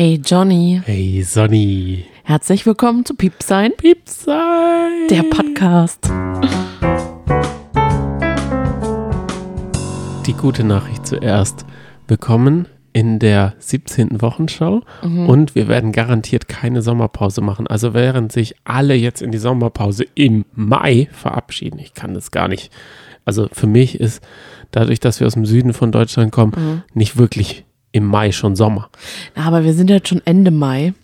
Hey Johnny, Hey Sonny. herzlich willkommen zu Piepsein, Piepsei. der Podcast. Die gute Nachricht zuerst. Willkommen in der 17. Wochenschau und wir werden garantiert keine Sommerpause machen. Also während sich alle jetzt in die Sommerpause im Mai verabschieden, ich kann das gar nicht. Also für mich ist dadurch, dass wir aus dem Süden von Deutschland kommen, nicht wirklich im Mai schon Sommer. Aber wir sind jetzt schon Ende Mai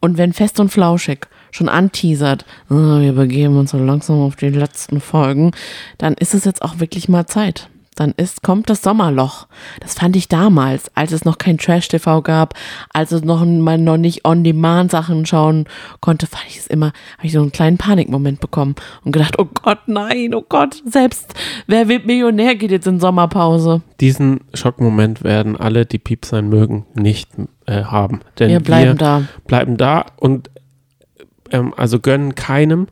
und wenn Fest und Flauschig schon anteasert, "Ah, wir begeben uns so langsam auf die letzten Folgen, dann ist es jetzt auch wirklich mal Zeit. Dann ist, kommt das Sommerloch. Das fand ich damals, als es noch kein Trash-TV gab, als es noch man noch nicht On-Demand-Sachen schauen konnte, fand ich es immer, habe ich so einen kleinen Panikmoment bekommen und gedacht, oh Gott, nein, oh Gott, selbst wer wird Millionär geht jetzt in Sommerpause. Diesen Schockmoment werden alle, die Piep sein mögen, nicht äh, haben. Denn Wir bleiben da. bleiben da und ähm, also gönnen keinem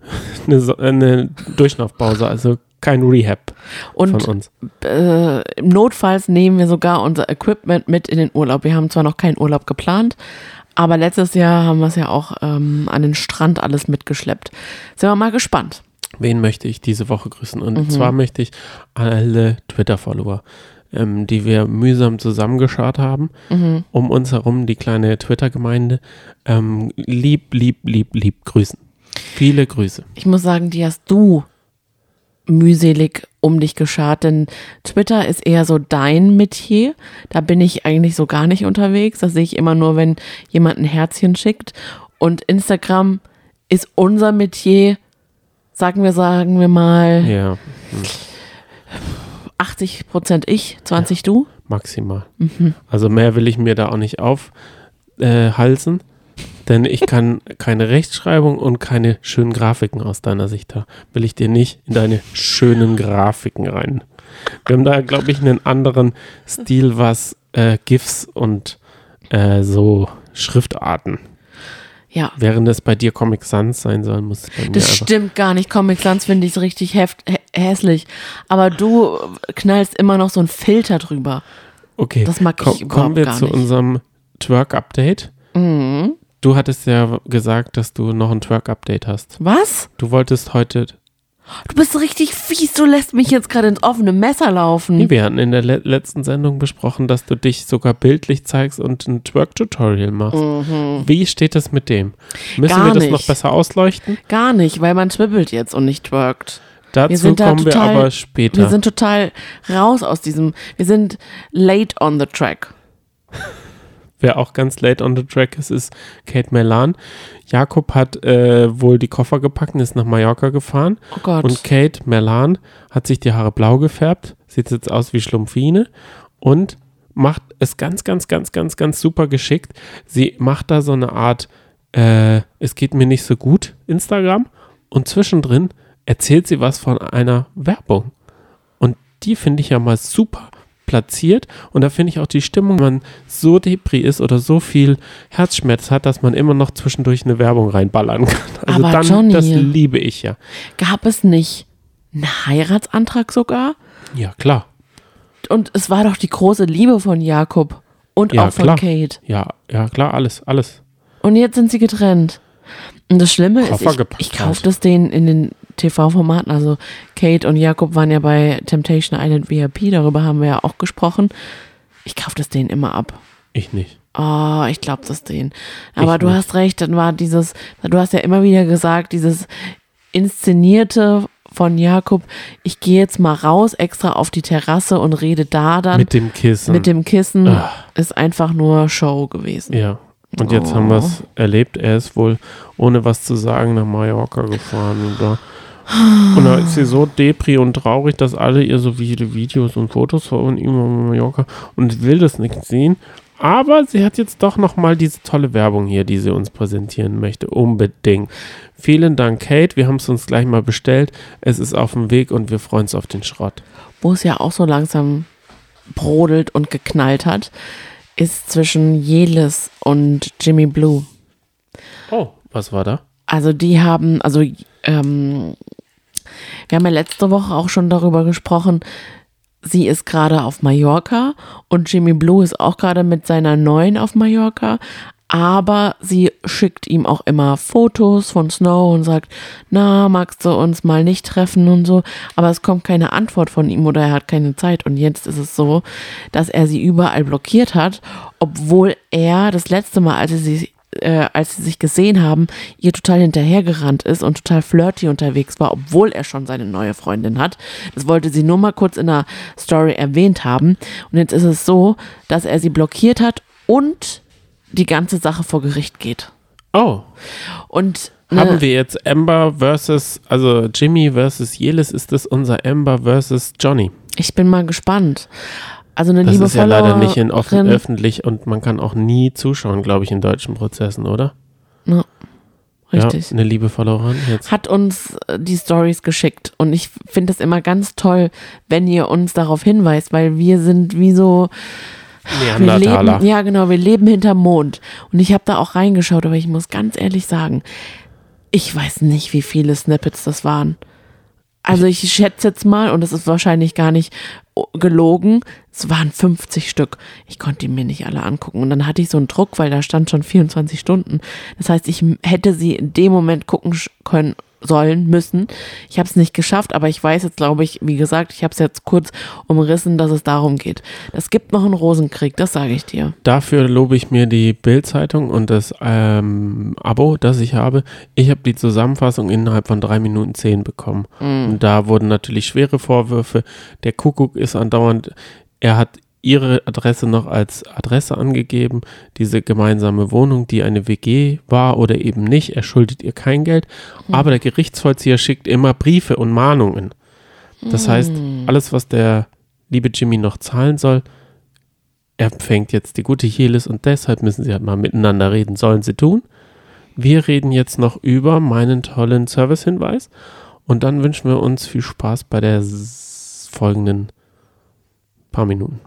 eine, eine Durchlaufpause, also kein Rehab Und von uns. äh, notfalls nehmen wir sogar unser Equipment mit in den Urlaub. Wir haben zwar noch keinen Urlaub geplant, aber letztes Jahr haben wir es ja auch ähm, an den Strand alles mitgeschleppt. Sind wir mal gespannt. Wen möchte ich diese Woche grüßen? Und zwar möchte ich alle Twitter-Follower, ähm, die wir mühsam zusammengeschart haben, um uns herum die kleine Twitter-Gemeinde, ähm, lieb, lieb, lieb, lieb grüßen. Viele Grüße. Ich muss sagen, die hast du mühselig um dich geschart, denn Twitter ist eher so dein Metier. Da bin ich eigentlich so gar nicht unterwegs. Das sehe ich immer nur, wenn jemand ein Herzchen schickt. Und Instagram ist unser Metier. Sagen wir, sagen wir mal, Ja, 80 Prozent ich, 20 du. maximal. Also mehr will ich mir da auch nicht aufhalsen, äh, denn ich kann keine Rechtschreibung und keine schönen Grafiken aus deiner Sicht. Da will ich dir nicht in deine schönen Grafiken rein. Wir haben da, glaube ich, einen anderen Stil, was äh, GIFs und äh, so Schriftarten. Ja. Während es bei dir Comic Sans sein soll, muss es bei mir Das stimmt gar nicht. Comic Sans finde ich richtig heft, hä hässlich. Aber du knallst immer noch so einen Filter drüber. Okay, das mag ich Ko- überhaupt Kommen wir gar zu nicht. Mhm. unserem Twerk-Update. Du hattest ja gesagt, dass du noch ein Twerk-Update hast. Was? Du wolltest heute. Du bist richtig fies. Du lässt mich jetzt gerade ins offene Messer laufen. Nee, wir hatten in der le letzten Sendung besprochen, dass du dich sogar bildlich zeigst und ein Twerk-Tutorial machst. Wie steht das mit dem? Müssen Mhm. Gar wir das nicht. noch besser ausleuchten? Gar nicht, weil man zwibbelt jetzt und nicht twerkt. Dazu sind da kommen total- wir aber später. Wir sind total raus aus diesem. Wir sind late on the track. Wer auch ganz late on the track ist, ist Kate Melan. Jakob hat äh, wohl die Koffer gepackt und ist nach Mallorca gefahren. Oh Gott. Und Kate Melan hat sich die Haare blau gefärbt, sieht jetzt aus wie Schlumpfine und macht es ganz, ganz, ganz, ganz, ganz super geschickt. Sie macht da so eine Art, äh, es geht mir nicht so gut, Instagram. Und zwischendrin erzählt sie was von einer Werbung. Und die finde ich ja mal super platziert. Und da finde ich auch die Stimmung, wenn man so depri ist oder so viel Herzschmerz hat, dass man immer noch zwischendurch eine Werbung reinballern kann. Also Aber dann, Johnny. das liebe ich ja. Gab es nicht einen Heiratsantrag sogar? Ja, klar. Und es war doch die große Liebe von Jakob und Ja, auch von klar. Kate. Ja, ja, klar, alles, alles. Und jetzt sind sie getrennt. Und das Schlimme ist, Koffer ich, gepackt ich kaufe halt. das denen in den TV-Formaten. Also Kate und Jakob waren ja bei Temptation Island VIP, darüber haben wir ja auch gesprochen. Ich kaufe das denen immer ab. Ich nicht. Oh, ich glaube das denen. Aber Ich du nicht. hast recht, dann war dieses, du hast ja immer wieder gesagt, dieses inszenierte von Jakob, ich gehe jetzt mal raus, extra auf die Terrasse und rede da dann Mit dem Kissen. mit dem Kissen, Ah. ist einfach nur Show gewesen. ja. Und jetzt Oh. haben wir es erlebt. Er ist wohl ohne was zu sagen nach Mallorca gefahren. Und da, und da ist sie so depri und traurig, dass alle ihr so viele Videos und Fotos von ihm auf Mallorca und will das nicht sehen. Aber sie hat jetzt doch nochmal diese tolle Werbung hier, die sie uns präsentieren möchte. Unbedingt. Vielen Dank, Kate. Wir haben es uns gleich mal bestellt. Es ist auf dem Weg und wir freuen uns auf den Schrott. Wo es ja auch so langsam brodelt und geknallt hat, ist zwischen Jelis und Jimmy Blue. Oh, was war da? Also die haben, also ähm, wir haben ja letzte Woche auch schon darüber gesprochen, sie ist gerade auf Mallorca und Jimmy Blue ist auch gerade mit seiner neuen auf Mallorca. Aber sie schickt ihm auch immer Fotos von Snow und sagt, na, magst du uns mal nicht treffen und so. Aber es kommt keine Antwort von ihm oder er hat keine Zeit. Und jetzt ist es so, dass er sie überall blockiert hat, obwohl er das letzte Mal, als sie äh, als sie sich gesehen haben, ihr total hinterhergerannt ist und total flirty unterwegs war, obwohl er schon seine neue Freundin hat. Das wollte sie nur mal kurz in der Story erwähnt haben. Und jetzt ist es so, dass er sie blockiert hat und die ganze Sache vor Gericht geht. Oh. Und Haben wir jetzt Amber versus, also Jimmy versus Jelis, ist das unser Amber versus Johnny? ich bin mal gespannt. Also eine Das liebe ist ja leider nicht in offen, öffentlich und man kann auch nie zuschauen, glaube ich, in deutschen Prozessen, oder? Ja, richtig. Ja, eine liebe Followerin jetzt. hat uns äh, die Stories geschickt und ich finde es immer ganz toll, wenn ihr uns darauf hinweist, weil wir sind wie so wir leben, ja genau, wir leben hinterm Mond und ich habe da auch reingeschaut, aber ich muss ganz ehrlich sagen, ich weiß nicht, wie viele Snippets das waren. Also ich schätze jetzt mal und es ist wahrscheinlich gar nicht gelogen, es waren 50 Stück. Ich konnte die mir nicht alle angucken und dann hatte ich so einen Druck, weil da stand schon 24 Stunden. Das heißt, ich hätte sie in dem Moment gucken können sollen, müssen. Ich habe es nicht geschafft, aber ich weiß jetzt, glaube ich, wie gesagt, ich habe es jetzt kurz umrissen, dass es darum geht. Es gibt noch einen Rosenkrieg, das sage ich dir. Dafür lobe ich mir die Bild-Zeitung und das ähm, Abo, das ich habe. Ich habe die Zusammenfassung innerhalb von drei Minuten zehn bekommen. Und da wurden natürlich schwere Vorwürfe. Der Kuckuck ist andauernd, er hat ihre Adresse noch als Adresse angegeben, diese gemeinsame Wohnung, die eine WG war oder eben nicht. Er schuldet ihr kein Geld. Aber der Gerichtsvollzieher schickt immer Briefe und Mahnungen. Das heißt, alles, was der liebe Jimmy noch zahlen soll, empfängt jetzt die gute Jelis und deshalb müssen sie halt mal miteinander reden. Sollen sie tun? Wir reden jetzt noch über meinen tollen Servicehinweis und dann wünschen wir uns viel Spaß bei der folgenden paar Minuten.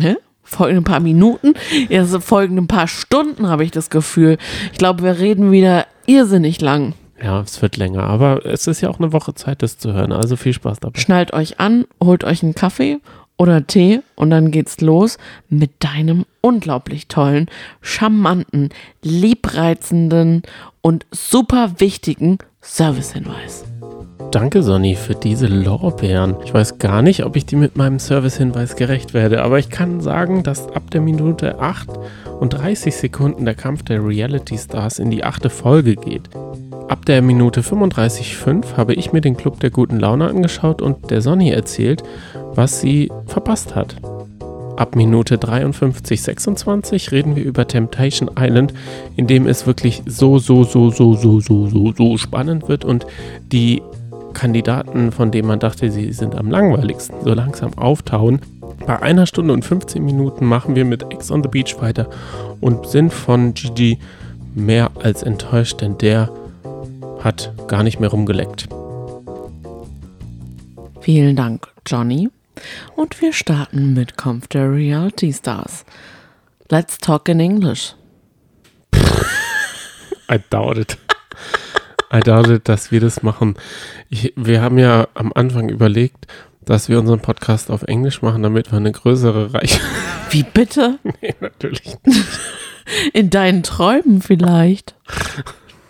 Hä? Folgende paar Minuten, ja, so folgende paar Stunden habe ich das Gefühl. Ich glaube, wir reden wieder irrsinnig lang. Ja, es wird länger, aber es ist ja auch eine Woche Zeit, das zu hören. Also viel Spaß dabei. Schnallt euch an, holt euch einen Kaffee oder Tee und dann geht's los mit deinem unglaublich tollen, charmanten, liebreizenden und super wichtigen Servicehinweis. Danke, Sonny, für diese Lorbeeren. Ich weiß gar nicht, ob ich die mit meinem Servicehinweis gerecht werde, aber ich kann sagen, dass ab der Minute 8 und 30 Sekunden der Kampf der Reality Stars in die achte Folge geht. Ab der Minute 35,5 habe ich mir den Club der guten Laune angeschaut und der Sonny erzählt, was sie verpasst hat. Ab Minute 53, 26 reden wir über Temptation Island, in dem es wirklich so, so, so, so, so, so, so, so spannend wird und die Kandidaten, von denen man dachte, sie sind am langweiligsten, so langsam auftauen. Bei einer Stunde und 15 Minuten machen wir mit Ex on the Beach weiter und sind von Gigi mehr als enttäuscht, denn der hat gar nicht mehr rumgeleckt. Vielen Dank, Johnny. Und wir starten mit Kampf der Reality Stars. Let's talk in English. I doubt it. I doubt it, dass wir das machen. Ich, wir haben ja am Anfang überlegt, dass wir unseren Podcast auf Englisch machen, damit wir eine größere Reichweite. Wie bitte? nee, natürlich nicht. In deinen Träumen vielleicht.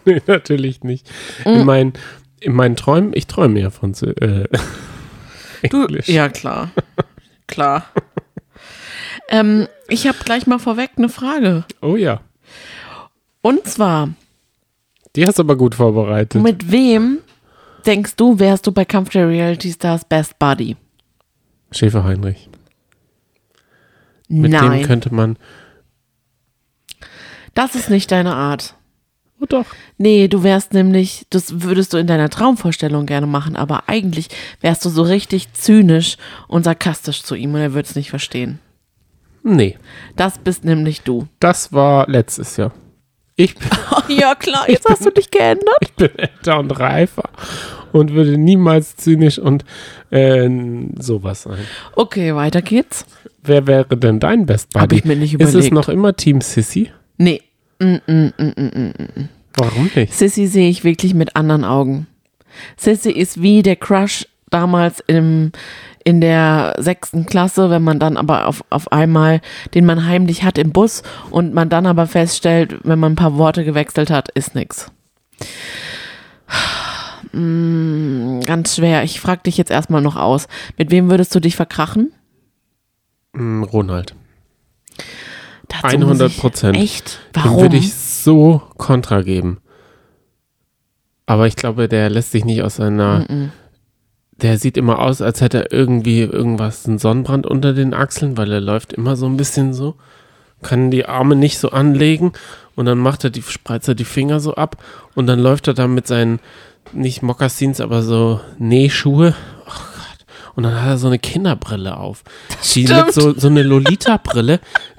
Nee, natürlich nicht. In, meinen, in meinen Träumen, ich träume ja von äh, Du, Englisch. ja, klar. klar. ähm, ich habe gleich mal vorweg eine Frage. Oh ja. Und zwar, Die hast du aber gut vorbereitet. mit wem denkst du, wärst du bei Kampf der Reality Stars Best Buddy? Schäfer Heinrich. Mit dem Nein, könnte man. das ist nicht deine Art. Oh doch. Nee, du wärst nämlich, das würdest du in deiner Traumvorstellung gerne machen, aber eigentlich wärst du so richtig zynisch und sarkastisch zu ihm und er würde es nicht verstehen. Nee. Das bist nämlich du. Das war letztes Jahr. Ich bin, ja, klar, jetzt hast du dich geändert. ich bin älter und reifer und würde niemals zynisch und äh, sowas sein. Okay, weiter geht's. Wer wäre denn dein Best Buddy? Hab ich mir nicht Ist es überlegt. noch immer Team Sissy? Nee, Warum nicht? Sissy sehe ich wirklich mit anderen Augen. Sissy ist wie der Crush damals im, in der sechsten Klasse, wenn man dann aber auf, auf einmal, den man heimlich hat im Bus und man dann aber feststellt, wenn man ein paar Worte gewechselt hat, ist nix. Mm, ganz schwer. Ich frage dich jetzt erstmal noch aus. Mit wem würdest du dich verkrachen? Mm, Ronald. Dazu muss 100 ich- Prozent. Echt? Dem Warum? würde ich so kontra geben. Aber ich glaube, der lässt sich nicht aus seiner. Mm-mm. Der sieht immer aus, als hätte er irgendwie irgendwas, einen Sonnenbrand unter den Achseln, weil er läuft immer so ein bisschen so. Kann die Arme nicht so anlegen und dann macht er die, spreizt er die Finger so ab und dann läuft er da mit seinen, nicht Mokassins, aber so Nähschuhe. Oh Gott. Und dann hat er so eine Kinderbrille auf. Die stimmt. mit so, so eine Lolita-Brille,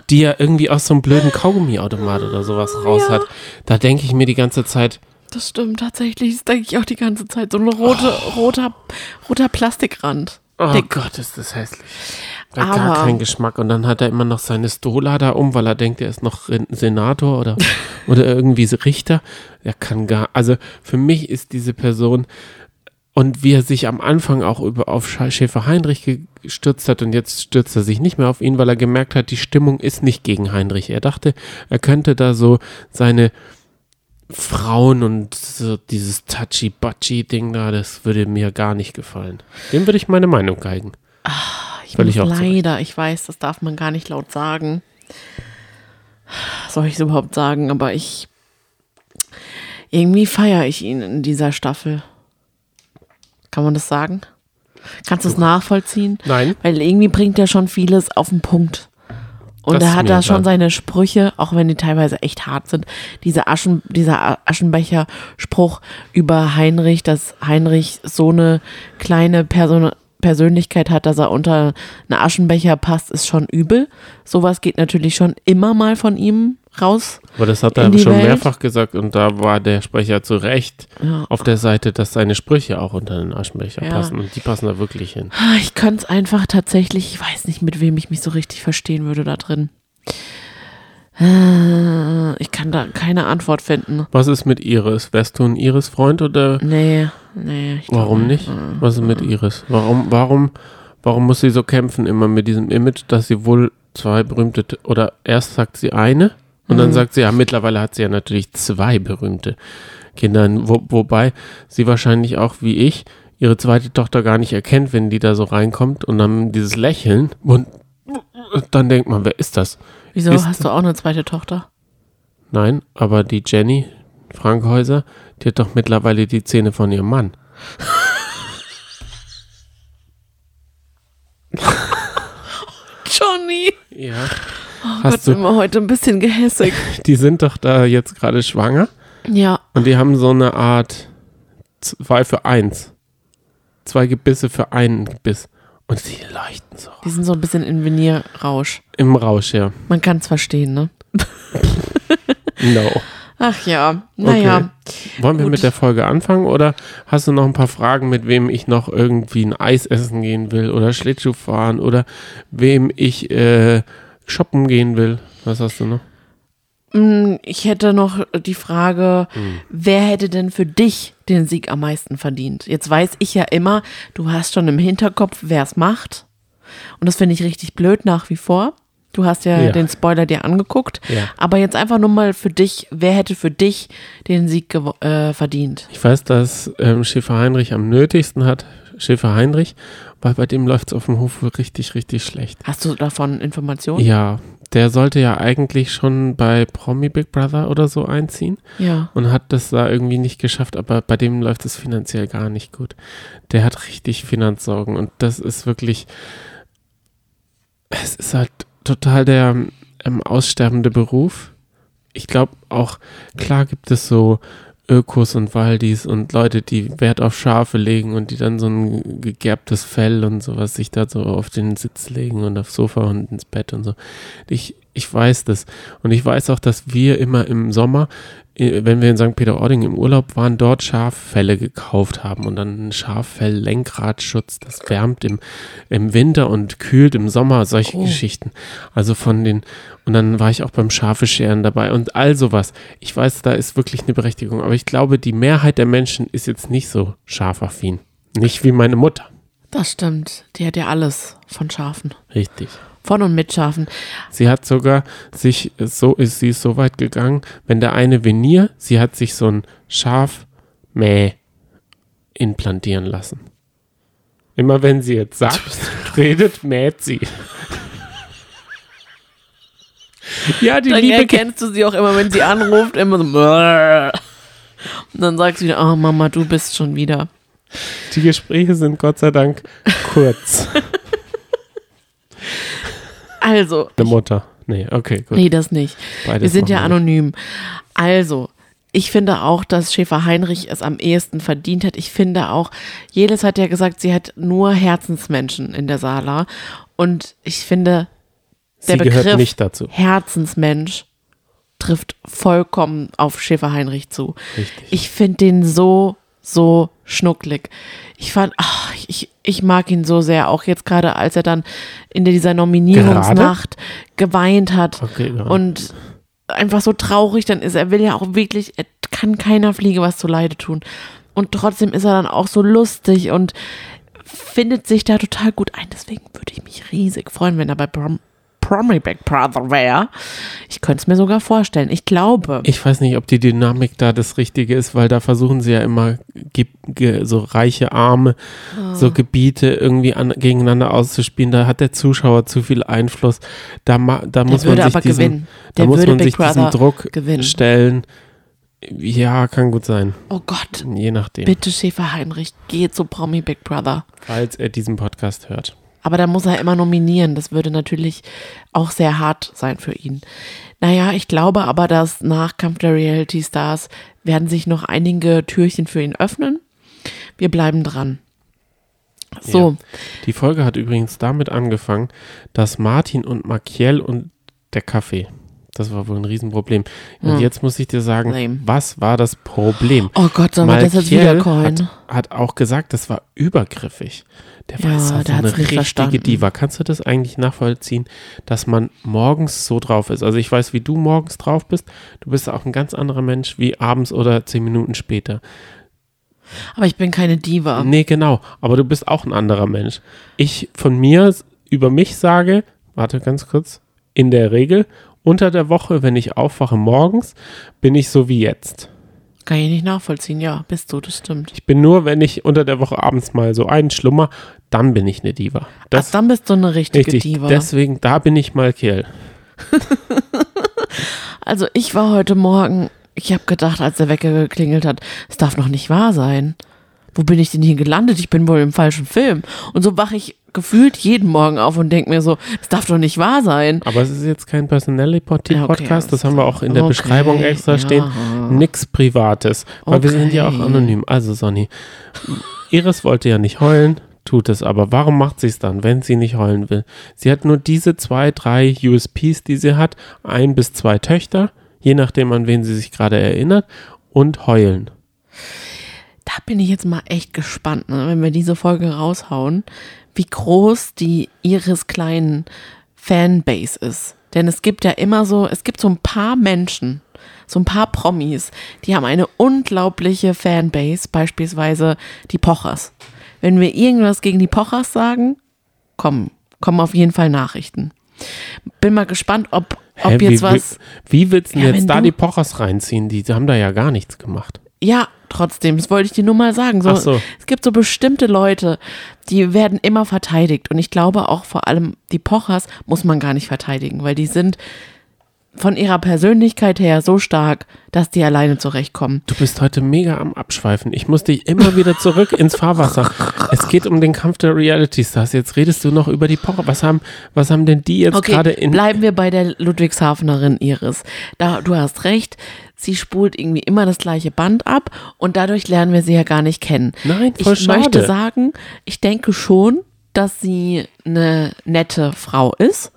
die er irgendwie aus so einem blöden Kaugummiautomat oder sowas raus Ja. hat. Da denke ich mir die ganze Zeit, Das stimmt tatsächlich. Das denke ich auch die ganze Zeit. So ein rote, roter, roter Plastikrand. oh Dick. Gott, ist das hässlich. Hat gar Aber- keinen Geschmack. Und dann hat er immer noch seine Stola da um, weil er denkt, er ist noch Senator oder, oder irgendwie Richter. Er kann gar, also für mich ist diese Person und wie er sich am Anfang auch über auf Schäfer Heinrich gestürzt hat und jetzt stürzt er sich nicht mehr auf ihn, weil er gemerkt hat, die Stimmung ist nicht gegen Heinrich. Er dachte, er könnte da so seine Frauen und so dieses Touchy-Butchy-Ding da, das würde mir gar nicht gefallen. Dem würde ich meine Meinung geigen. Ich Völlig muss auch zurecht. leider, ich weiß, das darf man gar nicht laut sagen. Soll ich es überhaupt sagen? Aber ich. Irgendwie feiere ich ihn in dieser Staffel. Kann man das sagen? Kannst du es nachvollziehen? Nein. Weil irgendwie bringt er schon vieles auf den Punkt. Und er hat da schon seine Sprüche, auch wenn die teilweise echt hart sind. Diese Aschen, dieser Aschenbecher-Spruch über Heinrich, dass Heinrich so eine kleine Person Persönlichkeit hat, dass er unter einen Aschenbecher passt, ist schon übel. Sowas geht natürlich schon immer mal von ihm raus. Aber das hat er schon Welt. mehrfach gesagt und da war der Sprecher zu Recht Ja. auf der Seite, dass seine Sprüche auch unter den Aschenbecher Ja. passen und die passen da wirklich hin. Ah, Ich könnte es einfach tatsächlich, ich weiß nicht, mit wem ich mich so richtig verstehen würde da drin. Äh, Ich kann da keine Antwort finden. Was ist mit Iris? Wärst du ein Iris-Freund oder Nee, nee. Warum nicht? Mm, Was ist mit Iris? Warum, warum, warum muss sie so kämpfen immer mit diesem Image, dass sie wohl zwei berühmte, oder erst sagt sie eine und dann Mhm. sagt sie, ja, mittlerweile hat sie ja natürlich zwei berühmte Kinder, wo, wobei sie wahrscheinlich auch wie ich ihre zweite Tochter gar nicht erkennt, wenn die da so reinkommt und dann dieses Lächeln und dann denkt man, wer ist das? Wieso Ist- hast du auch eine zweite Tochter? Nein, aber die Jenny Frankhäuser, die hat doch mittlerweile die Zähne von ihrem Mann. Johnny! Ja. Oh Hast Gott, du- sind wir heute ein bisschen gehässig. Die sind doch da jetzt gerade schwanger Ja, und die haben so eine Art zwei für eins. Zwei Gebisse für einen Gebiss. Und sie leuchten so. die sind so ein bisschen in Venierrausch. Im Rausch, ja. Man kann es verstehen, ne? No. Ach ja, naja. Wollen wir Gut. mit der Folge anfangen oder hast du noch ein paar Fragen, mit wem ich noch irgendwie ein Eis essen gehen will oder Schlittschuh fahren oder wem ich äh, shoppen gehen will? Was hast du noch? Mm, Ich hätte noch die Frage, Hm. wer hätte denn für dich den Sieg am meisten verdient? Jetzt weiß ich ja immer, du hast schon im Hinterkopf, wer es macht. Und das finde ich richtig blöd nach wie vor. Du hast ja, Ja. den Spoiler dir angeguckt. Ja. Aber jetzt einfach nur mal für dich, wer hätte für dich den Sieg äh, verdient? Ich weiß, dass ähm, Schäfer Heinrich am nötigsten hat, Schäfer Heinrich, weil bei dem läuft es auf dem Hof richtig, richtig schlecht. Hast du davon Informationen? Ja, der sollte ja eigentlich schon bei Promi Big Brother oder so einziehen Ja. und hat das da irgendwie nicht geschafft, aber bei dem läuft es finanziell gar nicht gut. Der hat richtig Finanzsorgen und das ist wirklich, es ist halt total der ähm, aussterbende Beruf. Ich glaube auch, klar gibt es so Ökos und Waldis und Leute, die Wert auf Schafe legen und die dann so ein gegerbtes Fell und sowas sich da so auf den Sitz legen und aufs Sofa und ins Bett und so. Ich, ich weiß das. Und ich weiß auch, dass wir immer im Sommer, äh, wenn wir in St. Peter-Ording im Urlaub waren, dort Schaffelle gekauft haben und dann ein Schaffell-Lenkradschutz, das wärmt im, im Winter und kühlt im Sommer, solche Oh. Geschichten. Also von den, und dann war ich auch beim Schafescheren dabei und all sowas. Ich weiß, da ist wirklich eine Berechtigung, aber ich glaube, die Mehrheit der Menschen ist jetzt nicht so schafaffin. Nicht wie meine Mutter. Das stimmt. Die hat ja alles von Schafen. Richtig. Von und mit Schafen. Sie hat sogar sich, so ist sie so weit gegangen, wenn der eine Venier, sie hat sich so ein Schafmäh implantieren lassen. Immer wenn sie jetzt sagt, redet, mäht sie. ja, die Dann Liebe erkennst du sie auch immer, wenn sie anruft, immer so. Und dann sagst du wieder, oh Mama, du bist schon wieder. Die Gespräche sind Gott sei Dank kurz. Also, Eine Mutter. Nee, okay, gut. nee, das nicht. Beides Wir sind ja anonym. Also, ich finde auch, dass Schäfer Heinrich es am ehesten verdient hat. Ich finde auch, Jelis hat ja gesagt, sie hat nur Herzensmenschen in der Sala. Und ich finde, der Sie Begriff nicht dazu. Herzensmensch trifft vollkommen auf Schäfer Heinrich zu. Richtig. Ich finde den so, so schnucklig. Ich fand, ach, ich, ich mag ihn so sehr, auch jetzt gerade, als er dann in dieser Nominierungsnacht geweint hat Okay, ja. und einfach so traurig dann ist. Er will ja auch wirklich, er kann keiner Fliege was zuleide tun. Und trotzdem ist er dann auch so lustig und findet sich da total gut ein. Deswegen würde ich mich riesig freuen, wenn er bei Prom Promi Big Brother wäre. Ich könnte es mir sogar vorstellen. Ich glaube. Ich weiß nicht, ob die Dynamik da das Richtige ist, weil da versuchen sie ja immer so reiche Arme, Ah. so Gebiete irgendwie an, gegeneinander auszuspielen. Da hat der Zuschauer zu viel Einfluss. Da, ma, da muss man sich diesen, da muss man sich diesen Druck gewinnen. stellen. Ja, kann gut sein. Oh Gott. Je nachdem, Bitte Schäfer Heinrich, geh zu Promi Big Brother. falls er diesen Podcast hört. Aber da muss er immer nominieren. Das würde natürlich auch sehr hart sein für ihn. Naja, ich glaube aber, dass nach Kampf der Reality Stars werden sich noch einige Türchen für ihn öffnen. Wir bleiben dran. So, Die Folge hat übrigens damit angefangen, dass Martin und Makiel und der Kaffee, das war wohl ein Riesenproblem. Und Hm. jetzt muss ich dir sagen, Lame. was war das Problem? oh Gott, sollen wir das jetzt Malkiel wieder callen? hat, hat auch gesagt, das war übergriffig. Der war Ja, so der eine hat's nicht richtige verstanden. Diva. Kannst du das eigentlich nachvollziehen, dass man morgens so drauf ist? Also ich weiß, wie du morgens drauf bist. Du bist auch ein ganz anderer Mensch wie abends oder zehn Minuten später. Aber ich bin keine Diva. Nee, genau. Aber du bist auch ein anderer Mensch. Ich von mir über mich sage, warte ganz kurz, in der Regel unter der Woche, wenn ich aufwache morgens, bin ich so wie jetzt. Kann ich nicht nachvollziehen. Ja, bist du, das stimmt. Ich bin nur, wenn ich unter der Woche abends mal so einen schlummer, dann bin ich eine Diva. Das Ach, dann bist du eine richtige richtig. Diva. Deswegen, da bin ich mal Kerl. Also ich war heute Morgen, ich habe gedacht, als der Wecker geklingelt hat, es darf noch nicht wahr sein. Wo bin ich denn hier gelandet? Ich bin wohl im falschen Film. Und so wache ich gefühlt jeden Morgen auf und denke mir so, es darf doch nicht wahr sein. Aber es ist jetzt kein Personality Ja, okay, Podcast, das haben wir auch in der okay, Beschreibung extra ja. stehen. Nix Privates, weil wir sind ja auch Okay. anonym. Also Sonny, Iris wollte ja nicht heulen, tut es aber. Warum macht sie es dann, wenn sie nicht heulen will? Sie hat nur diese zwei, drei USPs, die sie hat, ein bis zwei Töchter, je nachdem an wen sie sich gerade erinnert, und heulen. Da bin ich jetzt mal echt gespannt, ne, wenn wir diese Folge raushauen, wie groß die ihres kleinen Fanbase ist. Denn es gibt ja immer so, es gibt so ein paar Menschen, so ein paar Promis, die haben eine unglaubliche Fanbase, beispielsweise die Pochers. Wenn wir irgendwas gegen die Pochers sagen, kommen, kommen auf jeden Fall Nachrichten. Bin mal gespannt, ob, ob Hä, jetzt wie, was. Wie, wie willst du Ja, wenn jetzt da du- die Pochers reinziehen? Die haben da ja gar nichts gemacht. Ja, trotzdem, das wollte ich dir nur mal sagen. So, Ach so. Es gibt so bestimmte Leute, die werden immer verteidigt. Und ich glaube auch vor allem die Pochers muss man gar nicht verteidigen, weil die sind von ihrer Persönlichkeit her so stark, dass die alleine zurechtkommen. Du bist heute mega am Abschweifen. Ich muss dich immer wieder zurück ins Fahrwasser. Es geht um den Kampf der Reality Stars. Jetzt redest du noch über die Pocher. Was haben, was haben denn die jetzt Okay, gerade in. bleiben wir bei der Ludwigshafenerin Iris. Da, du hast recht, sie spult irgendwie immer das gleiche Band ab und dadurch lernen wir sie ja gar nicht kennen. Nein, voll ich möchte schade. sagen, ich denke schon, dass sie eine nette Frau ist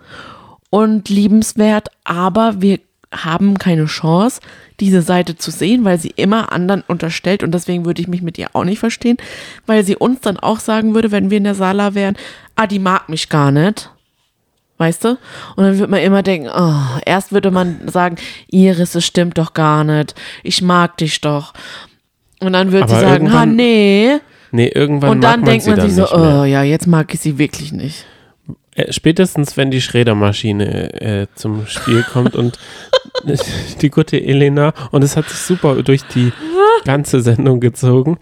und liebenswert, aber wir haben keine Chance, diese Seite zu sehen, weil sie immer anderen unterstellt und deswegen würde ich mich mit ihr auch nicht verstehen, weil sie uns dann auch sagen würde, wenn wir in der Sala wären, ah, die mag mich gar nicht. Weißt du? Und dann würde man immer denken, oh, erst würde man sagen, Iris, es stimmt doch gar nicht. Ich mag dich doch. Und dann würde sie sagen, ha, nee, Nee, irgendwann Und mag dann man denkt man dann sich so, oh ja, jetzt mag ich sie wirklich nicht. Äh, Spätestens, wenn die Schreddermaschine äh, zum Spiel kommt und die gute Elena, und es hat sich super durch die ganze Sendung gezogen,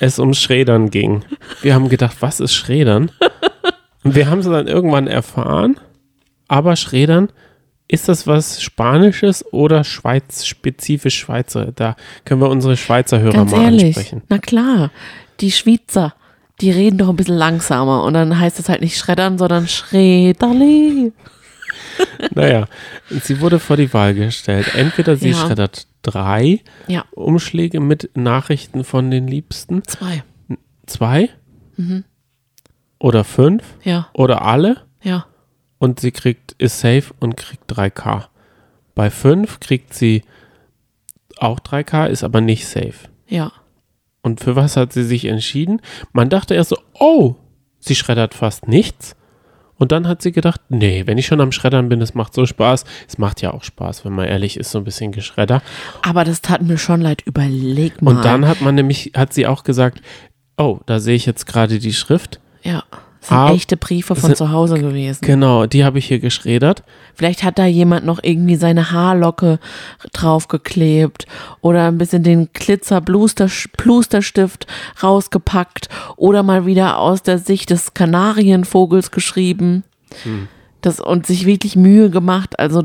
es um Schreddern ging. Wir haben gedacht, was ist Schreddern? Und wir haben es dann irgendwann erfahren, aber Schreddern, ist das was Spanisches oder Schweiz, spezifisch Schweizer? Da können wir unsere Schweizer Hörer Ganz mal ehrlich, ansprechen. na klar, die Schweizer, die reden doch ein bisschen langsamer und dann heißt es halt nicht Schreddern, sondern Schredderli. Naja, sie wurde vor die Wahl gestellt. Entweder sie Ja. schreddert drei Ja, Umschläge mit Nachrichten von den Liebsten, zwei. zwei Mhm. oder fünf Ja, oder alle ja. und sie kriegt, ist safe und kriegt 3K. Bei fünf kriegt sie auch 3K, ist aber nicht safe. Ja. Und für was hat sie sich entschieden? Man dachte erst so, oh, sie schreddert fast nichts. Und dann hat sie gedacht, nee, wenn ich schon am Schreddern bin, es macht so Spaß. Es macht ja auch Spaß, wenn man ehrlich ist, so ein bisschen Geschredder. Aber das tat mir schon leid. Überleg mal. Und dann hat man nämlich, hat sie auch gesagt, oh, da sehe ich jetzt gerade die Schrift. Ja, das sind Ah, echte Briefe von sind- zu Hause gewesen. Genau, die habe ich hier geschreddert. Vielleicht hat da jemand noch irgendwie seine Haarlocke draufgeklebt oder ein bisschen den Glitzer Bluster, Plusterstift rausgepackt oder mal wieder aus der Sicht des Kanarienvogels geschrieben. Das, und sich wirklich Mühe gemacht. Also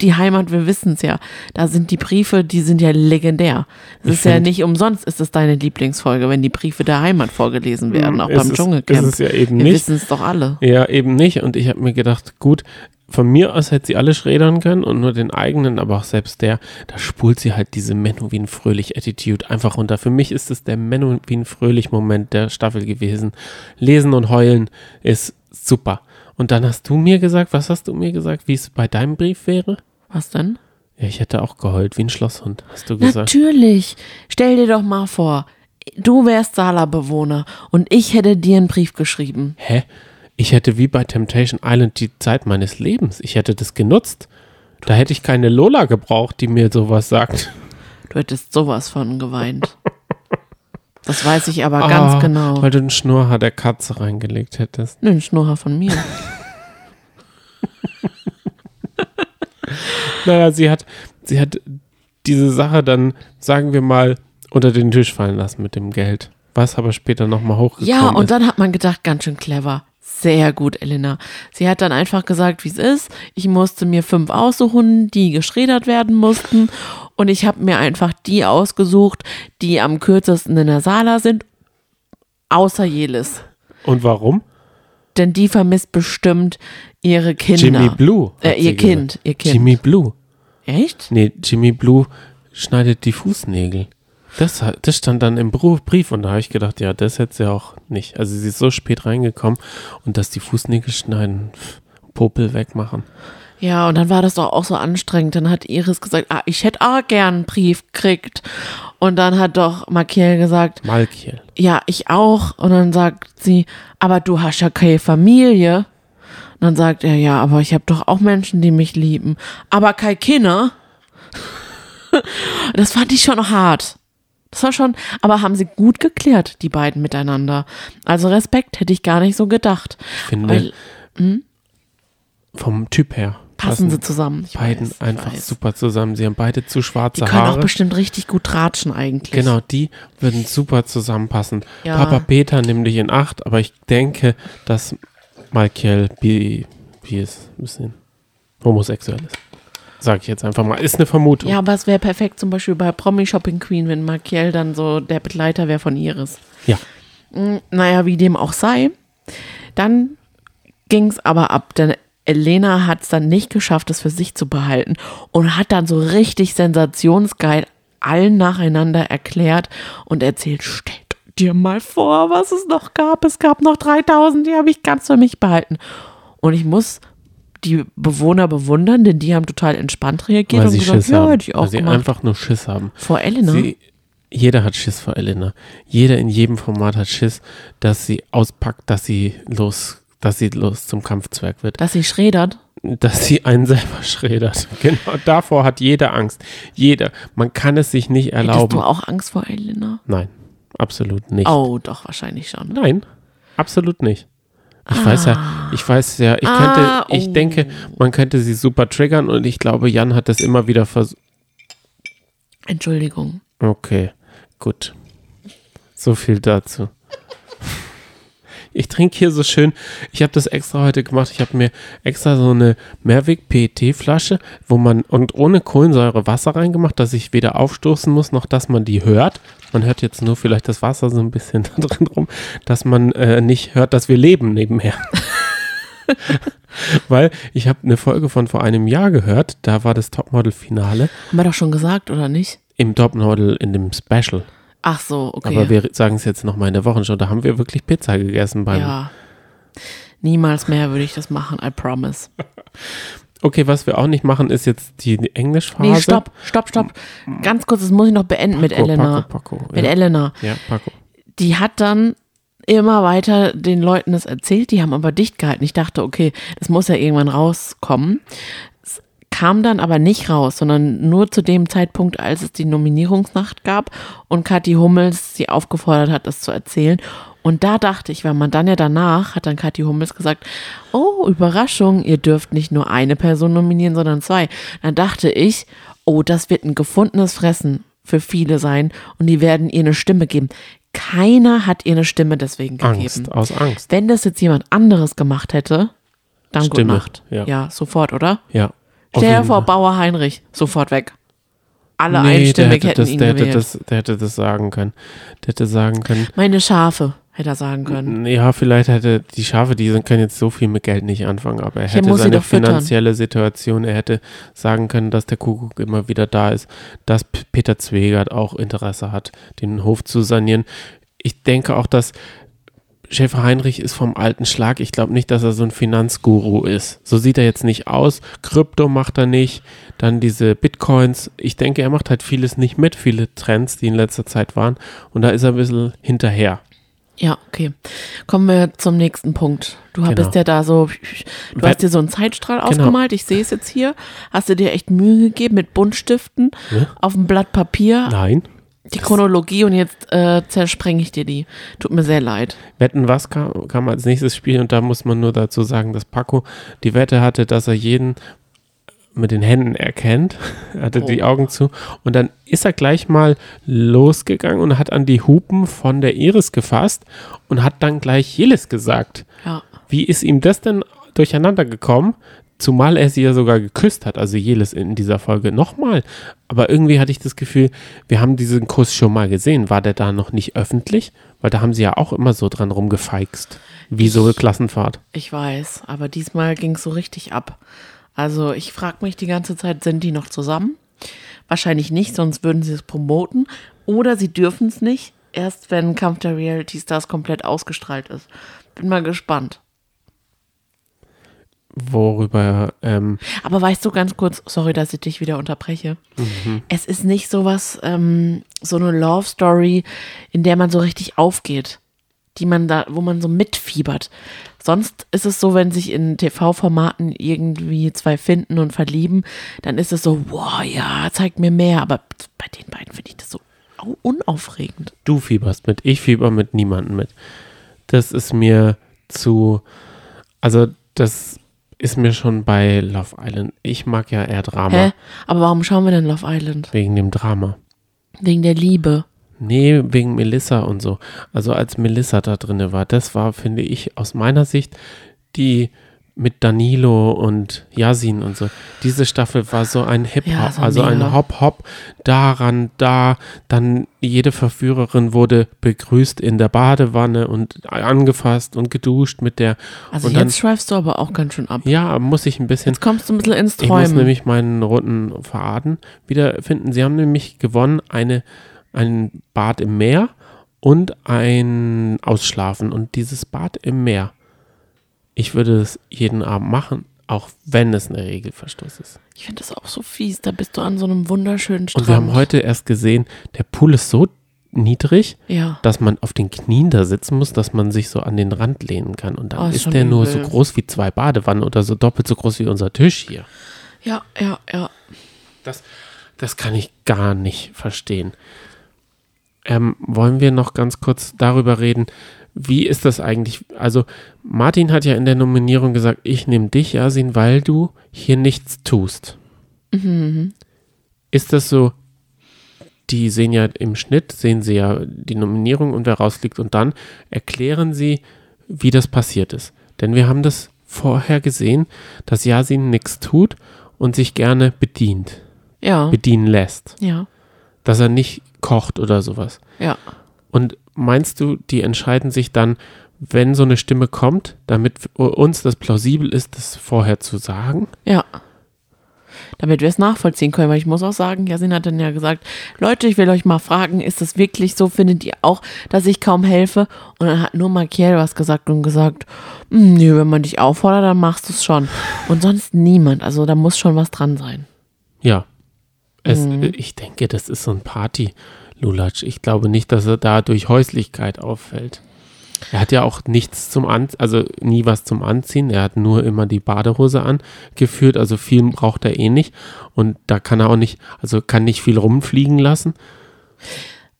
die Heimat, wir wissen es ja. Da sind die Briefe, die sind ja legendär. Es ist ja nicht umsonst, ist es deine Lieblingsfolge, wenn die Briefe der Heimat vorgelesen werden, auch Ist beim Dschungelcamp. Ist es ja eben wir nicht. wissen es doch alle. Ja, eben nicht. Und ich habe mir gedacht, gut, von mir aus hätte sie alle schreddern können und nur den eigenen, aber auch selbst der, da spult sie halt diese Menowin Fröhlich Attitude einfach runter. Für mich ist es der Menowin Fröhlich Moment der Staffel gewesen. Lesen und heulen ist super. Und dann hast du mir gesagt, was hast du mir gesagt, wie es bei deinem Brief wäre? Was denn? Ja, ich hätte auch geheult, wie ein Schlosshund, hast du gesagt. Natürlich. Stell dir doch mal vor, du wärst Sala-Bewohner und ich hätte dir einen Brief geschrieben. Hä? Ich hätte wie bei Temptation Island die Zeit meines Lebens. Ich hätte das genutzt. Da hätte ich keine Lola gebraucht, die mir sowas sagt. Du hättest sowas von geweint. Das weiß ich aber ganz Ah, genau. Weil du den Schnurrhaar der Katze reingelegt hättest. Nö, ein Schnurrer von mir. Naja, sie hat, sie hat diese Sache dann, sagen wir mal, unter den Tisch fallen lassen mit dem Geld. Was aber später nochmal hochgekommen Ja, und ist. dann hat man gedacht, ganz schön clever. Sehr gut, Elena. Sie hat dann einfach gesagt, wie es ist. Ich musste mir fünf aussuchen, die geschreddert werden mussten. Und ich habe mir einfach die ausgesucht, die am kürzesten in der Sala sind, außer Jelis. Und warum? Denn die vermisst bestimmt ihre Kinder. Jimmy Blue. Äh, ihr Kind, gesagt. ihr Kind. Jimmy Blue. Echt? Nee, Jimmy Blue schneidet die Fußnägel. Das, das stand dann im Brief und da habe ich gedacht, ja, das hätte sie auch nicht. Also sie ist so spät reingekommen und dass die Fußnägel schneiden, Popel wegmachen. Ja, und dann war das doch auch so anstrengend. Dann hat Iris gesagt, ah, ich hätte auch gern einen Brief gekriegt. Und dann hat doch Makiel gesagt, Malkiel. ja, ich auch. Und dann sagt sie, aber du hast ja keine Familie. Und dann sagt er, ja, aber ich habe doch auch Menschen, die mich lieben. Aber keine Kinder. Das fand ich schon hart. Das war schon, aber haben sie gut geklärt, die beiden miteinander. Also Respekt hätte ich gar nicht so gedacht. Ich finde, Weil vom Typ her passen sie zusammen. Ich beiden weiß, einfach weiß. super zusammen. Sie haben beide zu Die schwarze können auch Haare. bestimmt richtig gut tratschen eigentlich. Genau, die würden super zusammenpassen. Ja. Papa Peter nimmt dich in Acht, aber ich denke, dass Michael bi, bi ist, ein bisschen homosexuell ist. Sag ich jetzt einfach mal. Ist eine Vermutung. Ja, aber es wäre perfekt zum Beispiel bei Promi Shopping Queen, wenn Markiel dann so der Begleiter wäre von Iris. Ja. Mm, Naja, wie dem auch sei. Dann ging es aber ab, denn Elena hat es dann nicht geschafft, es für sich zu behalten und hat dann so richtig sensationsgeil allen nacheinander erklärt und erzählt, stellt dir mal vor, was es noch gab. Es gab noch 3000, die habe ich ganz für mich behalten. Und ich muss die Bewohner bewundern, denn die haben total entspannt reagiert Weil und sie gesagt, Schiss ja, haben. hätte ich auch Weil sie einfach nur Schiss haben. Vor Elena. Sie, jeder hat Schiss vor Elena. Jeder in jedem Format hat Schiss, dass sie auspackt, dass sie los, dass sie los zum Kampfzwerg wird. dass sie schreddert. dass sie einen selber schreddert. Genau, davor hat jeder Angst. Jeder. Man kann es sich nicht erlauben. du auch Angst vor Elena? Nein, absolut nicht. Oh, doch, wahrscheinlich schon. Nein, absolut nicht. Ich weiß ja, ich weiß ja, ich Ah, könnte, ich oh. denke, man könnte sie super triggern und ich glaube, Jan hat das immer wieder versucht. Entschuldigung. Okay, gut. So viel dazu. Ich trinke hier so schön, ich habe das extra heute gemacht, ich habe mir extra so eine Mehrweg PET-Flasche, wo man und ohne Kohlensäure Wasser reingemacht, dass ich weder aufstoßen muss, noch dass man die hört. Man hört jetzt nur vielleicht das Wasser so ein bisschen da drin rum, dass man äh, nicht hört, dass wir leben nebenher. Weil ich habe eine Folge von vor einem Jahr gehört, da war das Topmodel-Finale Haben wir doch schon gesagt, oder nicht? im Topmodel in dem Special. Ach so, okay. Aber wir sagen es jetzt nochmal in der Wochenshow. Da haben wir wirklich Pizza gegessen beim. ja. Niemals mehr würde ich das machen, I promise. Okay, was wir auch nicht machen, ist jetzt die Englischphase. Nee, stopp, stopp, stopp. Ganz kurz, das muss ich noch beenden mit Paco, Elena. Paco, Paco. Mit Ja, Elena. ja, Paco. Die hat dann immer weiter den Leuten das erzählt, die haben aber dicht gehalten. Ich dachte, okay, das muss ja irgendwann rauskommen. Kam dann aber nicht raus, sondern nur zu dem Zeitpunkt, als es die Nominierungsnacht gab und Kathi Hummels sie aufgefordert hat, das zu erzählen. Und da dachte ich, weil man dann ja danach hat dann Kathi Hummels gesagt, oh, Überraschung, ihr dürft nicht nur eine Person nominieren, sondern zwei. Dann dachte ich, oh, das wird ein gefundenes Fressen für viele sein und die werden ihr eine Stimme geben. Keiner hat ihr eine Stimme deswegen gegeben. Angst, aus Angst. Wenn das jetzt jemand anderes gemacht hätte, dann gute Stimme, Nacht. ja. Ja. sofort, oder? Ja. Stell dir vor. Bauer Heinrich, sofort weg. Alle nee, einstimmig hätte, hätten das, ihn der, hätte das, der hätte das sagen können. Der hätte sagen können, Meine Schafe, hätte er sagen können. ja, vielleicht hätte die Schafe, die sind, können jetzt so viel mit Geld nicht anfangen, aber er hätte seine finanzielle Situation, er hätte sagen können, dass der Kuckuck immer wieder da ist, dass Peter Zwegert auch Interesse hat, den Hof zu sanieren. Ich denke auch, dass Schäfer Heinrich ist vom alten Schlag. Ich glaube nicht, dass er so ein Finanzguru ist. So sieht er jetzt nicht aus. Krypto macht er nicht. Dann diese Bitcoins. Ich denke, er macht halt vieles nicht mit, viele Trends, die in letzter Zeit waren. Und da ist er ein bisschen hinterher. Ja, okay. Kommen wir zum nächsten Punkt. Du Genau. bist ja da so, du hast dir so einen Zeitstrahl Genau. ausgemalt, ich sehe es jetzt hier. Hast du dir echt Mühe gegeben mit Buntstiften Ne? auf dem Blatt Papier, Nein. Die Chronologie und jetzt äh, zersprenge ich dir die. Tut mir sehr leid. Wetten, was kam, kam als nächstes Spiel und da muss man nur dazu sagen, dass Paco die Wette hatte, dass er jeden mit den Händen erkennt. Er hatte die Augen zu und dann ist er gleich mal losgegangen und hat an die Hupen von der Iris gefasst und hat dann gleich Jelis gesagt. Ja. Wie ist ihm das denn durcheinander gekommen? Zumal er sie ja sogar geküsst hat, also Jelis in dieser Folge nochmal. Aber irgendwie hatte ich das Gefühl, wir haben diesen Kuss schon mal gesehen. War der da noch nicht öffentlich? Weil da haben sie ja auch immer so dran rumgefeixt. Wie so eine Klassenfahrt. Ich weiß, aber diesmal ging es so richtig ab. Also ich frage mich die ganze Zeit, sind die noch zusammen? Wahrscheinlich nicht, sonst würden sie es promoten. Oder sie dürfen es nicht, erst wenn Kampf der Reality Stars komplett ausgestrahlt ist. Bin mal gespannt. Worüber, ähm, Aber weißt du ganz kurz, sorry, dass ich dich wieder unterbreche. Es ist nicht sowas, ähm, so eine Love Story, in der man so richtig aufgeht, die man da, wo man so mitfiebert. Sonst ist es so, wenn sich in TV-Formaten irgendwie zwei finden und verlieben, dann ist es so, wow, ja, zeig mir mehr. Aber bei den beiden finde ich das so au- unaufregend. du fieberst mit, ich fieber mit niemandem mit. Das ist mir zu, also das ist mir schon bei Love Island. Ich mag ja eher Drama. Hä? Aber warum schauen wir denn Love Island? Wegen dem Drama. Wegen der Liebe. Nee, wegen Melissa und so. Also als Melissa da drinne war, das war, finde ich, aus meiner Sicht die mit Danilo und Yasin und so. Diese Staffel war so ein Hip-Hop, Ja, so also ein. Hop-Hop, daran, da, dann jede Verführerin wurde begrüßt in der Badewanne und angefasst und geduscht mit der. Also und dann, jetzt schweifst du aber auch ganz schön ab. ja, muss ich ein bisschen Jetzt kommst du ein bisschen ins ich muss Träumen. nämlich meinen roten Faden wiederfinden. Sie haben nämlich gewonnen eine, ein Bad im Meer und ein Ausschlafen. Und dieses Bad im Meer, ich würde es jeden Abend machen, auch wenn es ein Regelverstoß ist. Ich finde das auch so fies. Da bist du an so einem wunderschönen Strand. Und wir haben heute erst gesehen, der Pool ist so niedrig, Ja. dass man auf den Knien da sitzen muss, dass man sich so an den Rand lehnen kann. Und dann Oh, ist ist der nur so groß wie zwei Badewannen oder so doppelt so groß wie unser Tisch hier. Ja, ja, ja. Das, das kann ich gar nicht verstehen. ähm, wollen wir noch ganz kurz darüber reden, wie ist das eigentlich? Also, Martin hat ja in der Nominierung gesagt, ich nehme dich, Yasin, weil du hier nichts tust. Mhm. Ist das so? Die sehen ja im Schnitt, sehen sie ja die Nominierung und wer rausfliegt und dann erklären sie, wie das passiert ist. Denn wir haben das vorher gesehen, dass Yasin nichts tut und sich gerne bedient, Ja. bedienen lässt. Ja. Dass er nicht kocht oder sowas. Ja. Und meinst du, die entscheiden sich dann, wenn so eine Stimme kommt, damit uns das plausibel ist, das vorher zu sagen? Ja. Damit wir es nachvollziehen können, weil ich muss auch sagen, Jasin hat dann ja gesagt, Leute, ich will euch mal fragen, ist das wirklich so? Findet ihr auch, dass ich kaum helfe? Und dann hat nur Makiel was gesagt und gesagt, "Hm, nee, wenn man dich auffordert, dann machst du es schon. Und sonst niemand. Also da muss schon was dran sein. Ja. Es, Mhm. Ich denke, das ist so ein Party-Lulatsch. Ich glaube nicht, dass er da durch Häuslichkeit auffällt. Er hat ja auch nichts zum Anziehen, also nie was zum Anziehen. Er hat nur immer die Badehose angeführt, also viel braucht er eh nicht. Und da kann er auch nicht, also kann nicht viel rumfliegen lassen.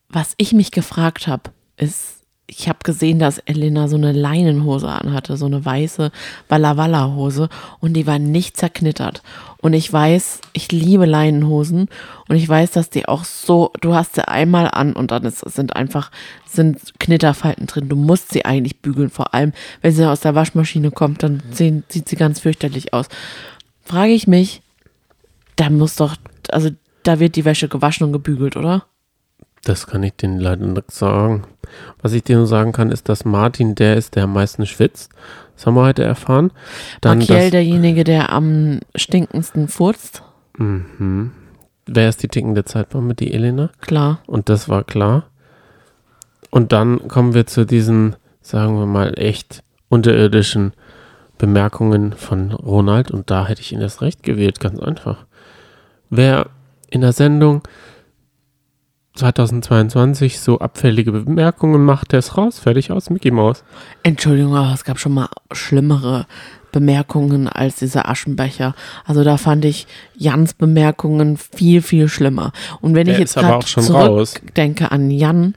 Was ich mich gefragt habe, ist, ich habe gesehen, dass Elena so eine Leinenhose anhatte, so eine weiße Walla Walla Hose und die war nicht zerknittert. Und ich weiß, ich liebe Leinenhosen und ich weiß, dass die auch so, du hast sie einmal an und dann ist, sind einfach, sind Knitterfalten drin. Du musst sie eigentlich bügeln, vor allem, wenn sie aus der Waschmaschine kommt, dann sehen, sieht sie ganz fürchterlich aus. Frage ich mich, da muss doch, also da wird die Wäsche gewaschen und gebügelt, oder? Das kann ich dir leider nicht sagen. Was ich dir nur sagen kann, ist, dass Martin der ist, der am meisten schwitzt. Das haben wir heute erfahren. Dann, Makiel, dass, derjenige, der am stinkendsten furzt. mhm. Wer ist die tickende Zeitbombe? Die Elena. Klar. Und das war klar. Und dann kommen wir zu diesen, sagen wir mal, echt unterirdischen Bemerkungen von Ronald. Und da hätte ich ihn das Recht gewählt, ganz einfach. Wer in der Sendung 2022 so abfällige Bemerkungen macht, der ist raus, fertig aus, Mickey Mouse. Entschuldigung, aber es gab schon mal schlimmere Bemerkungen als dieser Aschenbecher. Also da fand ich Jans Bemerkungen viel, viel schlimmer. Und wenn Der ich jetzt aber gerade auch schon zurückdenke an Jan,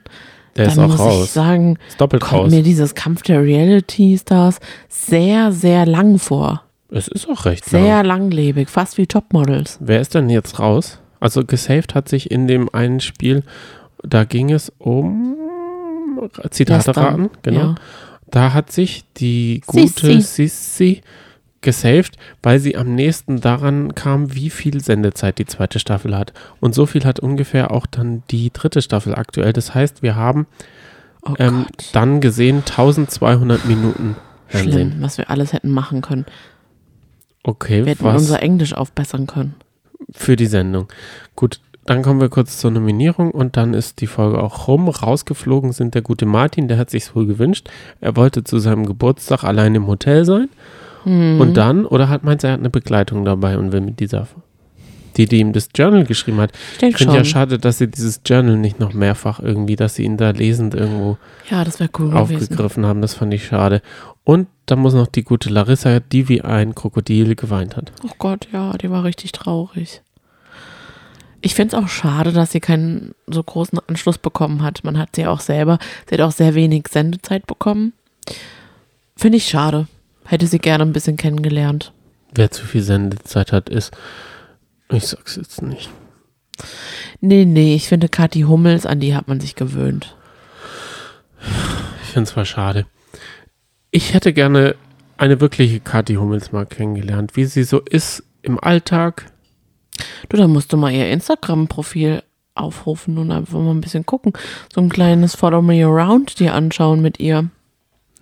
Der ist dann auch muss ich raus. sagen, Ist doppelt kommt raus. mir dieses Kampf der Reality Stars sehr, sehr lang vor. Es ist auch recht lang. Sehr langlebig, fast wie Topmodels. Wer ist denn jetzt raus? Also gesaved hat sich in dem einen Spiel, da ging es um Zitate raten, genau. ja. Da hat sich die gute Sissi. Sissi gesaved, weil sie am nächsten daran kam, wie viel Sendezeit die zweite Staffel hat. Und so viel hat ungefähr auch dann die dritte Staffel aktuell. Das heißt, wir haben Oh ähm, dann gesehen 1200 Minuten Fernsehen. Schlimm, was wir alles hätten machen können. Okay, Wir hätten was? unser Englisch aufbessern können. Für die Sendung. Gut, dann kommen wir kurz zur Nominierung und dann ist die Folge auch rum. Rausgeflogen sind der gute Martin, der hat sich wohl gewünscht. Er wollte zu seinem Geburtstag allein im Hotel sein. Mhm. Und dann, oder hat meint, er hat eine Begleitung dabei und will mit dieser, die, die ihm das Journal geschrieben hat. Ich finde ja schade, dass sie dieses Journal nicht noch mehrfach irgendwie, dass sie ihn da lesend irgendwo Ja, cool gewesen. aufgegriffen haben. Das fand ich schade. Und da muss noch die gute Larissa, die wie ein Krokodil geweint hat. Oh Gott, ja, die war richtig traurig. Ich finde es auch schade, dass sie keinen so großen Anschluss bekommen hat. Man hat sie auch selber, sie hat auch sehr wenig Sendezeit bekommen. Finde ich schade. Hätte sie gerne ein bisschen kennengelernt. Wer zu viel Sendezeit hat, ist, ich sag's jetzt nicht. Nee, nee, ich finde Kathi Hummels, an die hat man sich gewöhnt. Ich finde es zwar schade. Ich hätte gerne eine wirkliche Kathi Hummels mal kennengelernt, wie sie so ist im Alltag. Du, da musst du mal ihr Instagram-Profil aufrufen und einfach mal ein bisschen gucken. So ein kleines Follow Me Around dir anschauen mit ihr.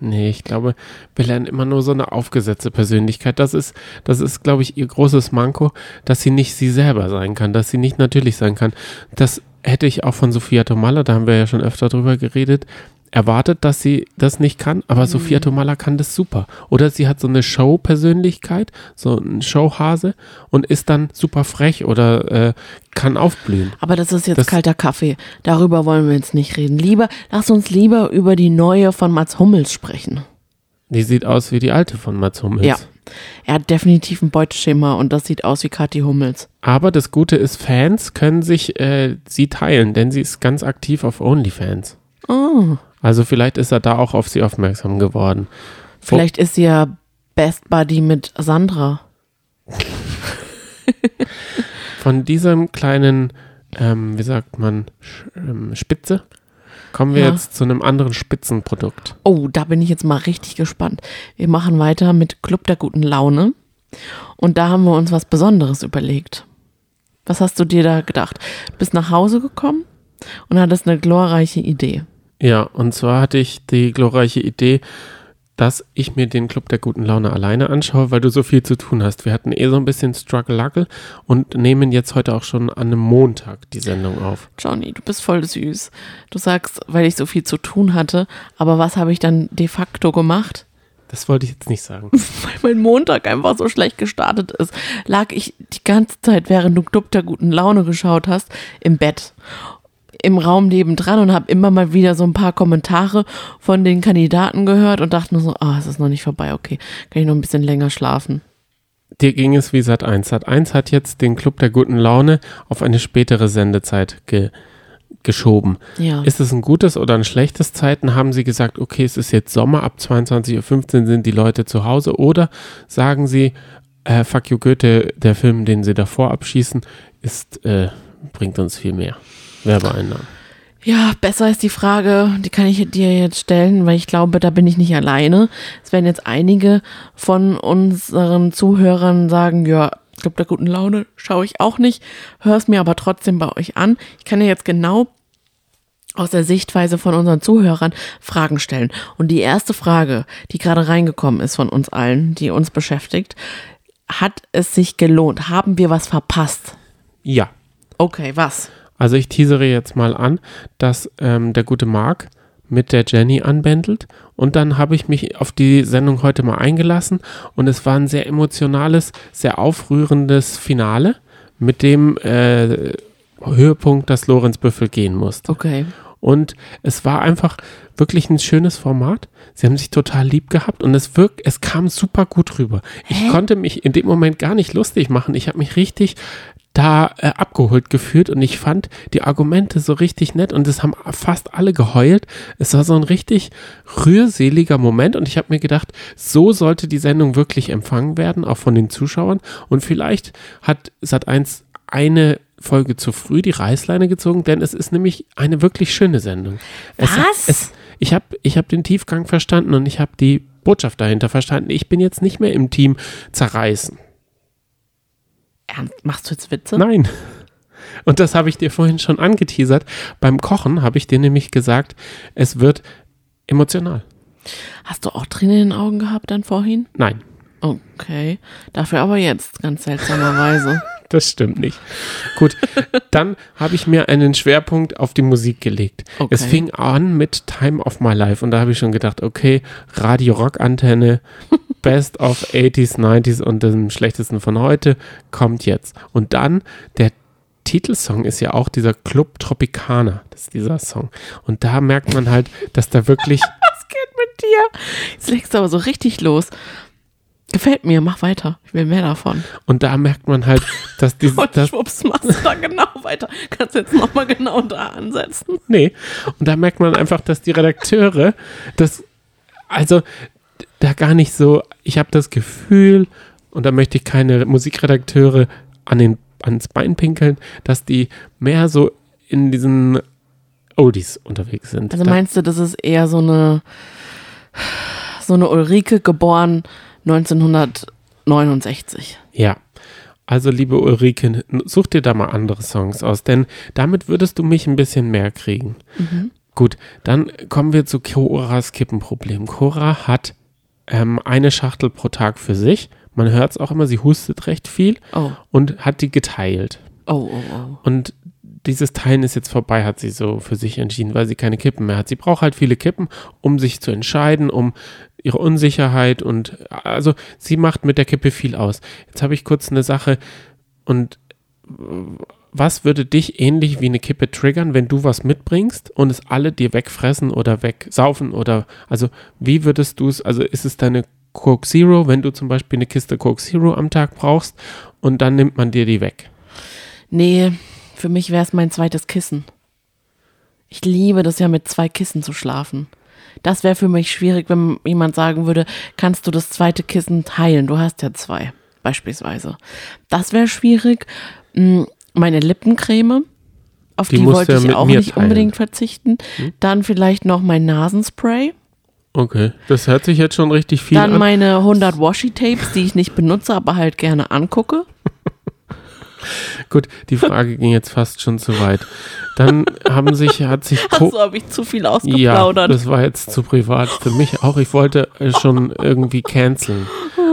Nee, ich glaube, wir lernen immer nur so eine aufgesetzte Persönlichkeit. Das ist, das ist, glaube ich, ihr großes Manko, dass sie nicht sie selber sein kann, dass sie nicht natürlich sein kann. Das hätte ich auch von Sophia Tomalla, da haben wir ja schon öfter drüber geredet, erwartet, dass sie das nicht kann, aber Sophia Tomalla kann das super. Oder sie hat so eine Show-Persönlichkeit, so ein Showhase und ist dann super frech oder äh, kann aufblühen. Aber das ist jetzt Das- kalter Kaffee. Darüber wollen wir jetzt nicht reden. Lieber, lass uns lieber über die neue von Mats Hummels sprechen. Die sieht aus wie die alte von Mats Hummels. Ja. Er hat definitiv ein Beuteschema und das sieht aus wie Kathi Hummels. Aber das Gute ist, Fans können sich äh, sie teilen, denn sie ist ganz aktiv auf OnlyFans. Oh. Also vielleicht ist er da auch auf sie aufmerksam geworden. Vielleicht ist sie ja Best Buddy mit Sandra. Von diesem kleinen, ähm, wie sagt man, ähm, Spitze, kommen wir Ja. jetzt zu einem anderen Spitzenprodukt. Oh, da bin ich jetzt mal richtig gespannt. Wir machen weiter mit Club der guten Laune. Und da haben wir uns was Besonderes überlegt. Was hast du dir da gedacht? Du bist nach Hause gekommen und hattest eine glorreiche Idee. Ja, und zwar hatte ich die glorreiche Idee, dass ich mir den Club der guten Laune alleine anschaue, weil du so viel zu tun hast. Wir hatten eh so ein bisschen Struggle-Luggle und nehmen jetzt heute auch schon an einem Montag die Sendung auf. Johnny, du bist voll süß. Du sagst, weil ich so viel zu tun hatte, aber was habe ich dann de facto gemacht? Das wollte ich jetzt nicht sagen. Weil mein Montag einfach so schlecht gestartet ist, lag ich die ganze Zeit, während du Club der guten Laune geschaut hast, im Bett. Im Raum nebendran und habe immer mal wieder so ein paar Kommentare von den Kandidaten gehört und dachte nur so, ah, es ist noch nicht vorbei, okay, kann ich noch ein bisschen länger schlafen. Dir ging es wie Sat 1. Sat 1 hat jetzt den Club der guten Laune auf eine spätere Sendezeit ge geschoben. Ja. Ist es ein gutes oder ein schlechtes Zeiten? Haben sie gesagt, okay, es ist jetzt Sommer, ab 22.15 Uhr sind die Leute zu Hause? Oder sagen sie, äh, Fuck you Goethe, der Film, den sie davor abschießen, ist, äh, bringt uns viel mehr Werbeeinnahmen. Ja, besser ist die Frage, die kann ich dir jetzt stellen, weil ich glaube, da bin ich nicht alleine. Es werden jetzt einige von unseren Zuhörern sagen, ja, Club der guten Laune schaue ich auch nicht, höre es mir aber trotzdem bei euch an. Ich kann dir jetzt genau aus der Sichtweise von unseren Zuhörern Fragen stellen. Und die erste Frage, die gerade reingekommen ist von uns allen, die uns beschäftigt, hat es sich gelohnt? Haben wir was verpasst? Ja, Okay, was? Also ich teasere jetzt mal an, dass ähm, der gute Marc mit der Jenny anbändelt und dann habe ich mich auf die Sendung heute mal eingelassen und es war ein sehr emotionales, sehr aufrührendes Finale, mit dem äh, Höhepunkt, dass Lorenz Büffel gehen musste. Okay. Und es war einfach wirklich ein schönes Format. Sie haben sich total lieb gehabt und es wirkt, es kam super gut rüber. Ich konnte mich in dem Moment gar nicht lustig machen. Ich habe mich richtig da äh, abgeholt gefühlt und ich fand die Argumente so richtig nett und es haben fast alle geheult. Es war so ein richtig rührseliger Moment und ich habe mir gedacht, so sollte die Sendung wirklich empfangen werden, auch von den Zuschauern. Und vielleicht hat Sat1 eine Folge zu früh die Reißleine gezogen, denn es ist nämlich eine wirklich schöne Sendung. Es, Was? Es, ich habe ich hab den Tiefgang verstanden und ich habe die Botschaft dahinter verstanden. Ich bin jetzt nicht mehr im Team zerreißen. Ernst, machst du jetzt Witze? Nein. Und das habe ich dir vorhin schon angeteasert. Beim Kochen habe ich dir nämlich gesagt, es wird emotional. Hast du auch Tränen in den Augen gehabt dann vorhin? Nein, Okay. Dafür aber jetzt, ganz seltsamerweise. Das stimmt nicht. Gut, dann habe ich mir einen Schwerpunkt auf die Musik gelegt. Okay. Es fing an mit Time of My Life und da habe ich schon gedacht, okay, Radio Rock Antenne, Best of 80s, 90s und dem schlechtesten von heute kommt jetzt. Und dann der Titelsong ist ja auch dieser Club Tropicana, das ist dieser Song. Und da merkt man halt, dass da wirklich Was geht mit dir? Jetzt legst du aber so richtig los. Gefällt mir, mach weiter. Ich will mehr davon. und da merkt man halt, dass dieses Und das, schwupps, machst du da genau weiter. Kannst jetzt nochmal genau da ansetzen. Nee. Und da merkt man einfach, dass die Redakteure das, also da gar nicht so, ich habe das Gefühl, und da möchte ich keine Musikredakteure an den, ans Bein pinkeln, dass die mehr so in diesen Oldies unterwegs sind. Also meinst du, das ist eher so eine, so eine Ulrike geboren 1969? Ja. Also, liebe Ulrike, such dir da mal andere Songs aus, denn damit würdest du mich ein bisschen mehr kriegen. Gut, dann kommen wir zu Coras Kippenproblem. Cora hat ähm, eine Schachtel pro Tag für sich. Man hört es auch immer, sie hustet recht viel Oh, und hat die geteilt. oh, oh, oh. Und dieses Teilen ist jetzt vorbei, hat sie so für sich entschieden, weil sie keine Kippen mehr hat. Sie braucht halt viele Kippen, um sich zu entscheiden, um ihre Unsicherheit und also sie macht mit der Kippe viel aus. Jetzt habe ich kurz eine Sache und was würde dich ähnlich wie eine Kippe triggern, wenn du was mitbringst und es alle dir wegfressen oder wegsaufen oder also wie würdest du es, also ist es deine Coke Zero, wenn du zum Beispiel eine Kiste Coke Zero am Tag brauchst und dann nimmt man dir die weg. Nee, für mich wäre es mein zweites Kissen. Ich liebe das ja mit zwei Kissen zu schlafen. Das wäre für mich schwierig, wenn jemand sagen würde, kannst du das zweite Kissen teilen? Du hast ja zwei, beispielsweise. Das wäre schwierig. Mm, Meine Lippencreme, auf Die die, wollte ja ich mit auch nicht teilen. unbedingt verzichten. Dann vielleicht noch mein Nasenspray. Okay, das hört sich jetzt schon richtig viel Dann an. meine 100 Washi-Tapes, die ich nicht benutze, aber halt gerne angucke. Gut, die Frage ging jetzt fast schon zu weit. Dann haben sich, hat sich Co Also habe ich zu viel Ja, ausgeplaudert. das war jetzt zu privat für mich auch. Ich wollte äh, schon irgendwie canceln.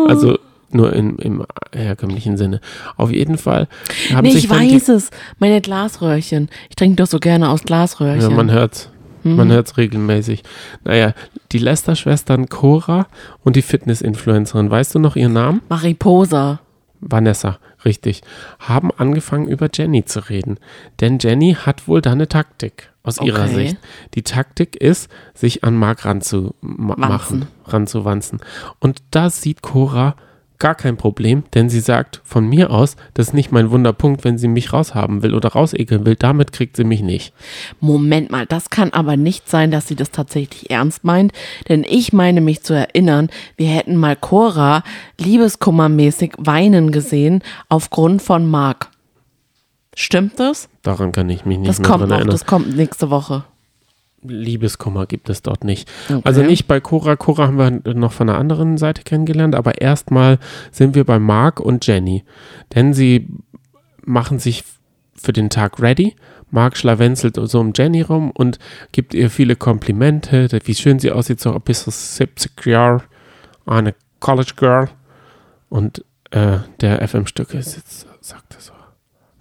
Also nur im, im herkömmlichen Sinne. Auf jeden Fall haben nee, sich ich weiß es. Meine Glasröhrchen. Ich trinke doch so gerne aus Ja, Glasröhrchen. man hört's. Mhm. Man hört's regelmäßig. Naja, die Lester-Schwestern Cora und die Fitness-Influencerin, weißt du noch ihren Namen? Mariposa. Vanessa, richtig, haben angefangen über Jenny zu reden. Denn Jenny hat wohl da eine Taktik aus ihrer Okay. Sicht. Die Taktik ist, sich an Mark ranzumachen, ranzuwanzen. Und da sieht Cora gar kein Problem, denn sie sagt von mir aus, das ist nicht mein Wunderpunkt, wenn sie mich raushaben will oder rausekeln will, damit kriegt sie mich nicht. Moment mal, das kann aber nicht sein, dass sie das tatsächlich ernst meint, denn ich meine mich zu erinnern, wir hätten mal Cora liebeskummermäßig weinen gesehen aufgrund von Mark. Stimmt das? Daran kann ich mich nicht Das mehr kommt noch, erinnern. das kommt nächste Woche. Liebeskummer gibt es dort nicht. Okay. Also nicht bei Cora. Cora haben wir noch von der anderen Seite kennengelernt, aber erstmal sind wir bei Mark und Jenny. Denn sie machen sich für den Tag ready. Mark schlawenzelt so um Jenny rum und gibt ihr viele Komplimente, wie schön sie aussieht, so ein bisschen 70 Jahre, eine College Girl. Und äh, der FM-Stücke sitzt, sagte so,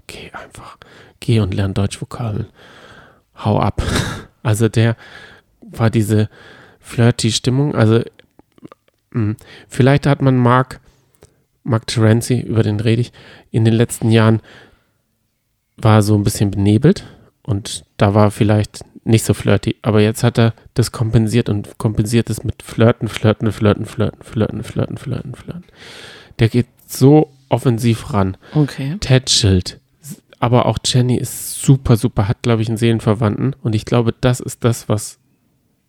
geh einfach, geh und lern Deutschvokabeln. Hau ab. Also der war diese flirty Stimmung. Also mh, vielleicht hat man Mark, Mark Terenzi, über den rede ich, in den letzten Jahren war so ein bisschen benebelt und da war vielleicht nicht so flirty, aber jetzt hat er das kompensiert und kompensiert es mit Flirten, Flirten, Flirten, Flirten, Flirten, Flirten, Flirten, Flirten. Der geht so offensiv ran Okay. tätschelt. Aber auch Jenny ist super, super, hat, glaube ich, einen Seelenverwandten. Und ich glaube, das ist das, was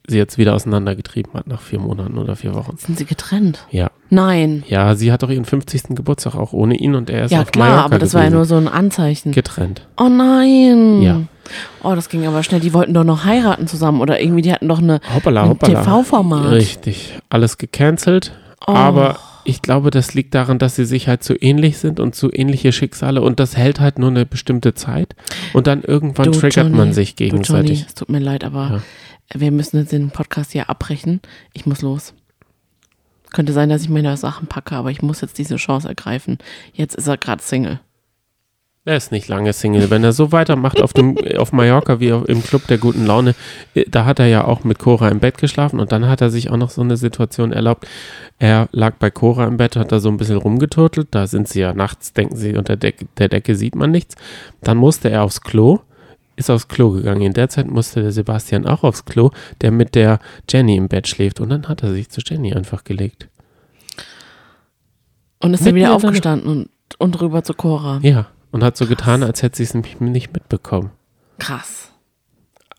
sie jetzt wieder auseinandergetrieben hat nach vier Monaten oder vier Wochen. Sind sie getrennt? Ja. Nein. Ja, sie hat doch ihren 50. Geburtstag auch ohne ihn und er ist Ja auf klar, Mallorca aber das war ja gewesen. nur so ein Anzeichen. getrennt. Oh nein. Ja. Oh, das ging aber schnell. Die wollten doch noch heiraten zusammen oder irgendwie, die hatten doch eine, Hoppala, ein. TV-Format. Richtig. Alles gecancelt. Oh. Aber ich glaube, das liegt daran, dass sie sich halt so ähnlich sind und so ähnliche Schicksale und das hält halt nur eine bestimmte Zeit und dann irgendwann Du, triggert Johnny, man sich Du, Johnny, gegenseitig. es tut mir leid, aber wir müssen jetzt den Podcast hier abbrechen. Ich muss los. Könnte sein, dass ich meine Sachen packe, aber ich muss jetzt diese Chance ergreifen. Jetzt ist er gerade Single. Er ist nicht lange Single. Wenn er so weitermacht auf, dem, auf Mallorca wie im Club der guten Laune, äh, da hat er ja auch mit Cora im Bett geschlafen und dann hat er sich auch noch so eine Situation erlaubt. Er lag bei Cora im Bett, hat da so ein bisschen rumgeturtelt. Da sind sie ja nachts, denken sie, unter der, der Decke sieht man nichts. Dann musste er aufs Klo, ist aufs Klo gegangen. In der Zeit musste der Sebastian auch aufs Klo, der mit der Jenny im Bett schläft. Und dann hat er sich zu Jenny einfach gelegt. Und ist dann wieder aufgestanden und, und rüber zu Cora. Ja, und hat so getan, als hätte sie es nicht mitbekommen. Krass.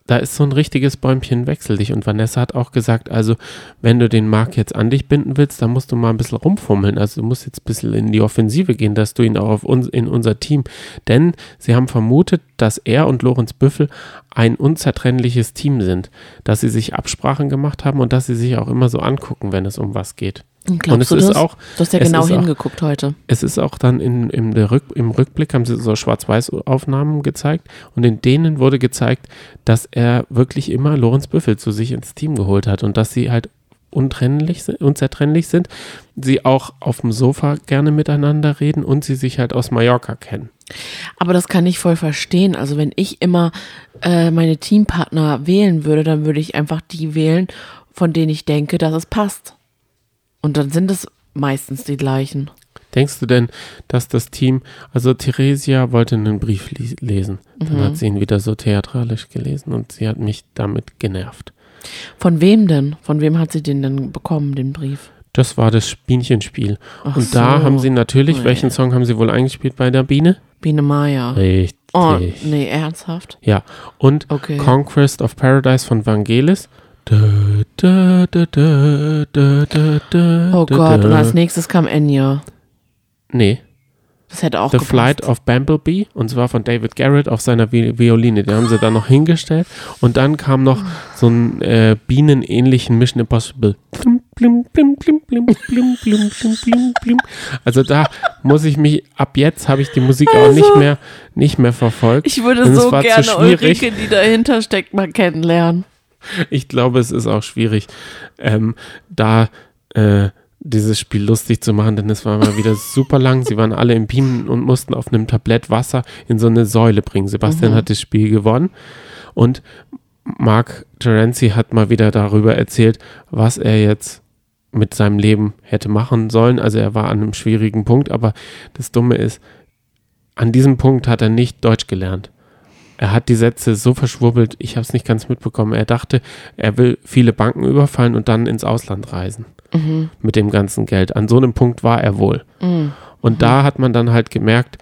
da ist so ein richtiges Bäumchen wechsel dich. Und Vanessa hat auch gesagt, also wenn du den Marc jetzt an dich binden willst, dann musst du mal ein bisschen rumfummeln. Also du musst jetzt ein bisschen in die Offensive gehen, dass du ihn auch uns, in unser Team. Denn sie haben vermutet, dass er und Lorenz Büffel ein unzertrennliches Team sind. Dass sie sich Absprachen gemacht haben und dass sie sich auch immer so angucken, wenn es um was geht. Und und es du ist das? auch, Du hast ja genau ist auch- hingeguckt heute. es ist auch dann in, in Rück, im Rückblick haben sie so Schwarz-Weiß-Aufnahmen gezeigt und in denen wurde gezeigt, dass er wirklich immer Lorenz Büffel zu sich ins Team geholt hat und dass sie halt untrennlich sind, unzertrennlich sind, sie auch auf dem Sofa gerne miteinander reden und sie sich halt aus Mallorca kennen. Aber das kann ich voll verstehen. Also wenn ich immer äh, meine Teampartner wählen würde, dann würde ich einfach die wählen, von denen ich denke, dass es passt. Und dann sind es meistens die gleichen. Denkst du denn, dass das Team, also Theresia wollte einen Brief lesen, dann hat sie ihn wieder so theatralisch gelesen und sie hat mich damit genervt. Von wem denn? Von wem hat sie den denn bekommen, den Brief? Das war das Bienchenspiel. Ach Und da so. haben sie natürlich, Nee. welchen Song haben sie wohl eingespielt bei der Biene? Biene Maya. Richtig. Oh, nee, ernsthaft? Ja. Und Okay. Conquest of Paradise von Vangelis. Oh Gott, und als nächstes kam Enya. Nee. Das hätte auch The gepasst. Flight of Bumblebee und zwar von David Garrett auf seiner Violine. Die haben sie dann noch hingestellt und dann kam noch so ein äh, bienenähnlichen Mission Impossible. Also da muss ich mich ab jetzt habe ich die Musik also, auch nicht also, mehr nicht mehr verfolgt. Ich würde so gerne Ulrike, die dahinter steckt, mal kennenlernen. Ich glaube, es ist auch schwierig, ähm, da äh, dieses Spiel lustig zu machen, denn es war mal wieder super lang. Sie waren alle im Beamen und mussten auf einem Tablett Wasser in so eine Säule bringen. Sebastian Mhm. hat das Spiel gewonnen und Mark Terenzi hat mal wieder darüber erzählt, was er jetzt mit seinem Leben hätte machen sollen. Also er war an einem schwierigen Punkt, aber das Dumme ist, an diesem Punkt hat er nicht Deutsch gelernt. Er hat die Sätze so verschwurbelt, ich habe es nicht ganz mitbekommen. Er dachte, er will viele Banken überfallen und dann ins Ausland reisen Mhm. mit dem ganzen Geld. An so einem Punkt war er wohl. Mhm. Und da hat man dann halt gemerkt,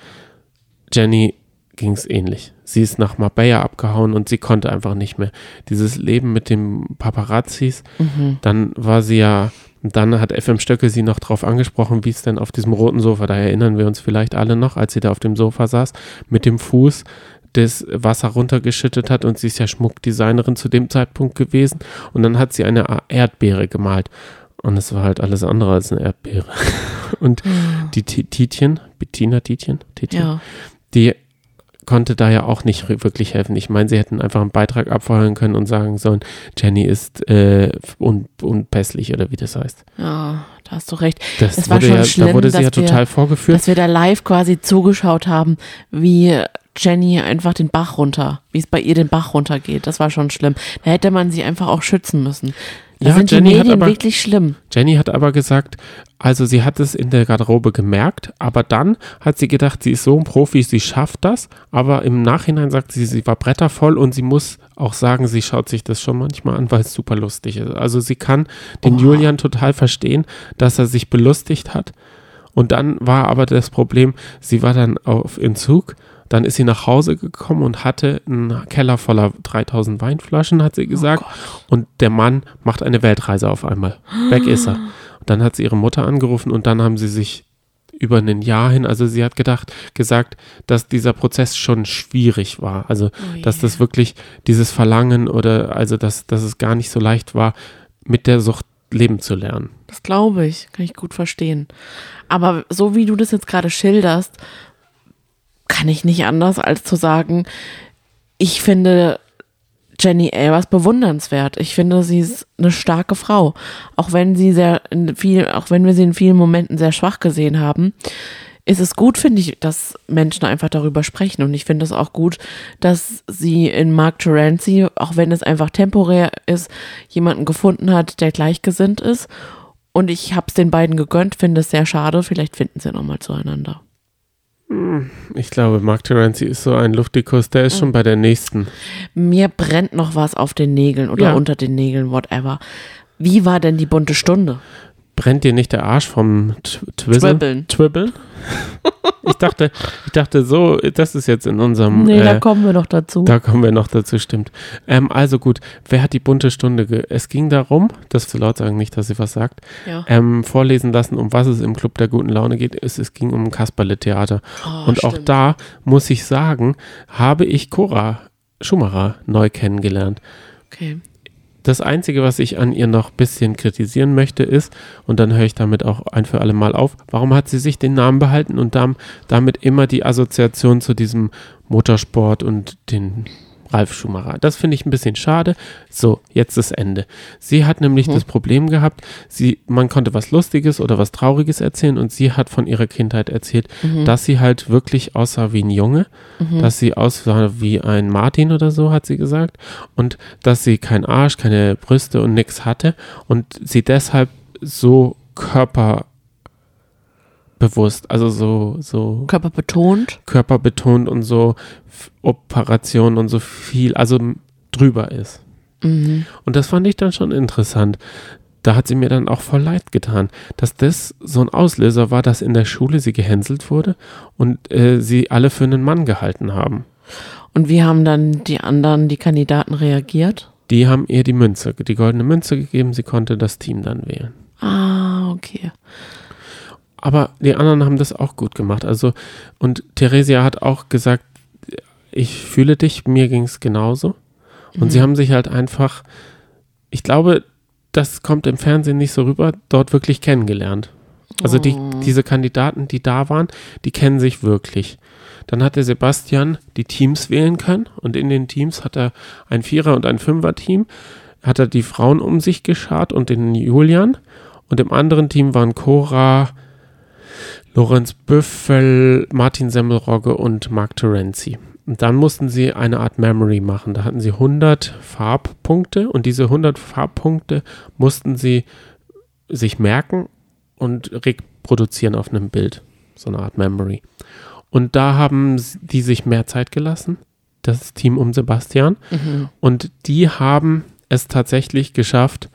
Jenny ging es ähnlich. Sie ist nach Marbella abgehauen und sie konnte einfach nicht mehr. Dieses Leben mit dem Paparazzis, Mhm. dann war sie ja, dann hat FM Stöcke sie noch drauf angesprochen, wie es denn auf diesem roten Sofa, da erinnern wir uns vielleicht alle noch, als sie da auf dem Sofa saß, mit dem Fuß das Wasser runtergeschüttet hat und sie ist ja Schmuckdesignerin zu dem Zeitpunkt gewesen und dann hat sie eine Erdbeere gemalt und es war halt alles andere als eine Erdbeere. Und die Ti- Tietjen, Bettina Tietjen, Tietjen Ja. die konnte da ja auch nicht wirklich helfen. Ich meine, sie hätten einfach einen Beitrag abfeuern können und sagen sollen, Jenny ist äh, un unpässlich oder wie das heißt. ja, da hast du recht. Das Es war schon ja, schlimm, da wurde sie ja dass wir- total vorgeführt. Dass wir da live quasi zugeschaut haben, wie Jenny einfach den Bach runter, wie es bei ihr den Bach runtergeht. Das war schon schlimm. Da hätte man sie einfach auch schützen müssen. Da Ja, sind Jenny die hat Medien aber- wirklich schlimm. Jenny hat aber gesagt, also sie hat es in der Garderobe gemerkt, aber dann hat sie gedacht, sie ist so ein Profi, sie schafft das, aber im Nachhinein sagt sie, sie war brettervoll und sie muss auch sagen, sie schaut sich das schon manchmal an, weil es super lustig ist. Also sie kann den Oh. Julian total verstehen, dass er sich belustigt hat. Und dann war aber das Problem, sie war dann auf Entzug, dann ist sie nach Hause gekommen und hatte einen Keller voller 3000 Weinflaschen, hat sie gesagt. und der Mann macht eine Weltreise auf einmal. Weg ist er. Und dann hat sie ihre Mutter angerufen und dann haben sie sich über ein Jahr hin, also sie hat gedacht, gesagt, dass dieser Prozess schon schwierig war. Also, Oh dass das wirklich dieses Verlangen oder also, dass, dass es gar nicht so leicht war, mit der Sucht leben zu lernen. Das glaube ich, kann ich gut verstehen. Aber so wie du das jetzt gerade schilderst, kann ich nicht anders als zu sagen, ich finde Jenny Elvers bewundernswert. Ich finde, sie ist eine starke Frau. Auch wenn sie sehr in viel, auch wenn wir sie in vielen Momenten sehr schwach gesehen haben, ist es gut, finde ich, dass Menschen einfach darüber sprechen. Und ich finde es auch gut, dass sie in Mark Terenzi, auch wenn es einfach temporär ist, jemanden gefunden hat, der gleichgesinnt ist. Und ich habe es den beiden gegönnt, finde es sehr schade. Vielleicht finden sie nochmal zueinander. Ich glaube, Mark Terenzi ist so ein Luftikus, der ist schon bei der nächsten. Mir brennt noch was auf den Nägeln oder Ja. unter den Nägeln, whatever. Wie war denn die bunte Stunde? Brennt dir nicht der Arsch vom? Twibbeln. Twibbeln? Ich dachte, ich dachte so, das ist jetzt in unserem. Nee, da äh, kommen wir noch dazu. Da kommen wir noch dazu, stimmt. Ähm, also gut, wer hat die bunte Stunde? Ge es ging darum, das zu laut sagen, nicht, dass sie was sagt, ja. ähm, vorlesen lassen, um was es im Club der guten Laune geht. Es, es ging um Kasperle-Theater. Oh, Und auch stimmt. da muss ich sagen, habe ich Cora Schumacher neu kennengelernt. Okay. Das Einzige, was ich an ihr noch ein bisschen kritisieren möchte, ist, und dann höre ich damit auch ein für alle Mal auf, warum hat sie sich den Namen behalten und dam damit immer die Assoziation zu diesem Motorsport und den Ralf Schumacher. Das finde ich ein bisschen schade. So, jetzt das Ende. Sie hat nämlich das Problem gehabt, sie, man konnte was Lustiges oder was Trauriges erzählen und sie hat von ihrer Kindheit erzählt, dass sie halt wirklich aussah wie ein Junge, dass sie aussah wie ein Martin oder so, hat sie gesagt, und dass sie kein Arsch, keine Brüste und nichts hatte und sie deshalb so körperbewusst, also so, so Körper betont. körperbetont und so Operationen und so viel, also drüber ist. Mhm. Und das fand ich dann schon interessant. da hat sie mir dann auch voll leid getan, dass das so ein Auslöser war, dass in der Schule sie gehänselt wurde und äh, sie alle für einen Mann gehalten haben. Und wie haben dann die anderen, die Kandidaten reagiert? Die haben ihr die Münze, die goldene Münze gegeben, sie konnte das Team dann wählen. Ah, okay. Aber die anderen haben das auch gut gemacht. Also, und Theresia hat auch gesagt, ich fühle dich, mir ging es genauso. Und Mhm. sie haben sich halt einfach, ich glaube, das kommt im Fernsehen nicht so rüber, dort wirklich kennengelernt. Also die, Oh. diese Kandidaten, die da waren, die kennen sich wirklich. Dann hat der Sebastian die Teams wählen können und in den Teams hat er ein Vierer- und ein Fünfer-Team, hat er die Frauen um sich geschart und den Julian und im anderen Team waren Cora, Lorenz Büffel, Martin Semmelrogge und Mark Terenzi. Und dann mussten sie eine Art Memory machen. Da hatten sie 100 Farbpunkte und diese 100 Farbpunkte mussten sie sich merken und reproduzieren auf einem Bild. So eine Art Memory. Und da haben die sich mehr Zeit gelassen, das Team um Sebastian. Mhm. Und die haben es tatsächlich geschafft,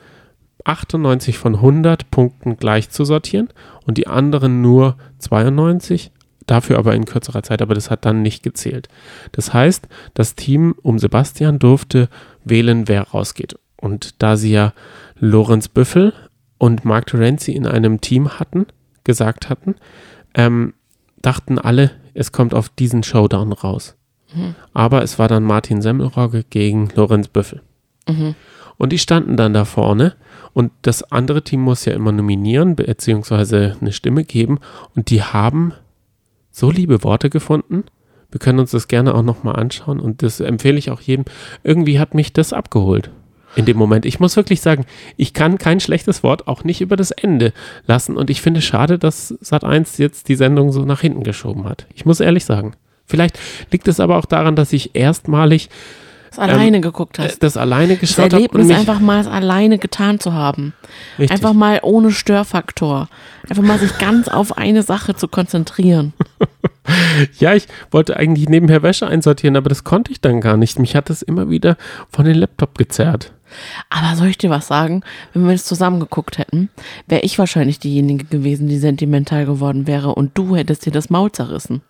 98 von 100 Punkten gleich zu sortieren und die anderen nur 92, dafür aber in kürzerer Zeit, aber das hat dann nicht gezählt. Das heißt, das Team um Sebastian durfte wählen, wer rausgeht. Und da sie ja Lorenz Büffel und Mark Terenzi in einem Team hatten, gesagt hatten, ähm, dachten alle, es kommt auf diesen Showdown raus. Aber es war dann Martin Semmelrogge gegen Lorenz Büffel. Mhm. Und die standen dann da vorne und das andere Team muss ja immer nominieren beziehungsweise eine Stimme geben und die haben so liebe Worte gefunden. Wir können uns das gerne auch nochmal anschauen und das empfehle ich auch jedem. Irgendwie hat mich das abgeholt in dem Moment. Ich muss wirklich sagen, ich kann kein schlechtes Wort auch nicht über das Ende lassen und ich finde es schade, dass Sat1 jetzt die Sendung so nach hinten geschoben hat. Ich muss ehrlich sagen. Vielleicht liegt es aber auch daran, dass ich erstmalig Das alleine geguckt äh, hast. das alleine Das geschaut habe. Erlebnis einfach mal es alleine getan zu haben. richtig. Einfach mal ohne Störfaktor. Einfach mal sich ganz auf eine Sache zu konzentrieren. Ja, ich wollte eigentlich nebenher Wäsche einsortieren, aber das konnte ich dann gar nicht. Mich hat das immer wieder von den Laptop gezerrt. Aber soll ich dir was sagen? Wenn wir es zusammen geguckt hätten, wäre ich wahrscheinlich diejenige gewesen, die sentimental geworden wäre und du hättest dir das Maul zerrissen.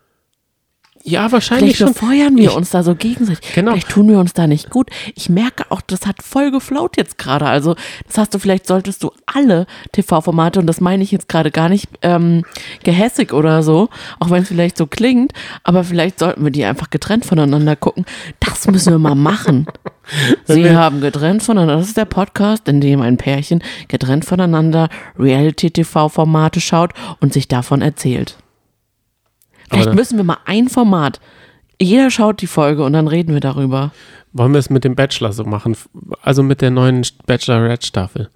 Ja, wahrscheinlich Vielleicht schon. befeuern wir Ich- uns da so gegenseitig. Genau. Vielleicht tun wir uns da nicht gut. Ich merke auch, das hat voll geflaut jetzt gerade. Also, das hast du, vielleicht solltest du alle TV-Formate, und das meine ich jetzt gerade gar nicht ähm, gehässig oder so, auch wenn es vielleicht so klingt, aber vielleicht sollten wir die einfach getrennt voneinander gucken. Das müssen wir mal machen. Sie haben getrennt voneinander. Das ist der Podcast, in dem ein Pärchen getrennt voneinander Reality-TV-Formate schaut und sich davon erzählt. Vielleicht dann- müssen wir mal ein Format. Jeder schaut die Folge und dann reden wir darüber. Wollen wir es mit dem Bachelor so machen? Also mit der neuen Bachelorette-Staffel.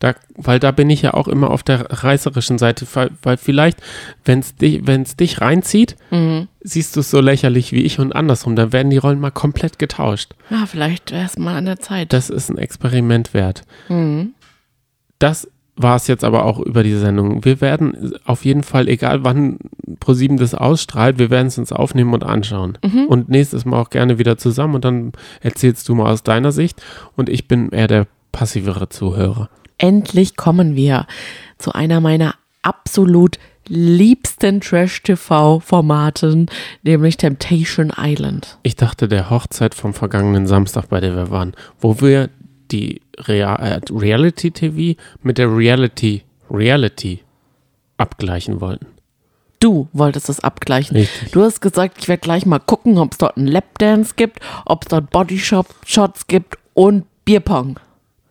Da, weil da bin ich ja auch immer auf der reißerischen Seite, weil, weil vielleicht, wenn es dich, wenn's dich reinzieht, siehst du es so lächerlich wie ich und andersrum. Dann werden die Rollen mal komplett getauscht. Ja, vielleicht wäre es mal an der Zeit. Das ist ein Experiment wert. Mhm. Das war es jetzt aber auch über die Sendung. Wir werden auf jeden Fall, egal wann ProSieben das ausstrahlt, wir werden es uns aufnehmen und anschauen. Und nächstes Mal auch gerne wieder zusammen und dann erzählst du mal aus deiner Sicht und ich bin eher der passivere Zuhörer. Endlich kommen wir zu einer meiner absolut liebsten Trash-TV-Formaten, nämlich Temptation Island. Ich dachte der Hochzeit vom vergangenen Samstag, bei der wir waren, wo wir die Rea äh, Reality TV mit der Reality Reality abgleichen wollten. Du wolltest es abgleichen. Richtig. Du hast gesagt, ich werde gleich mal gucken, ob es dort einen Lapdance gibt, ob es dort Bodyshots gibt und Bierpong.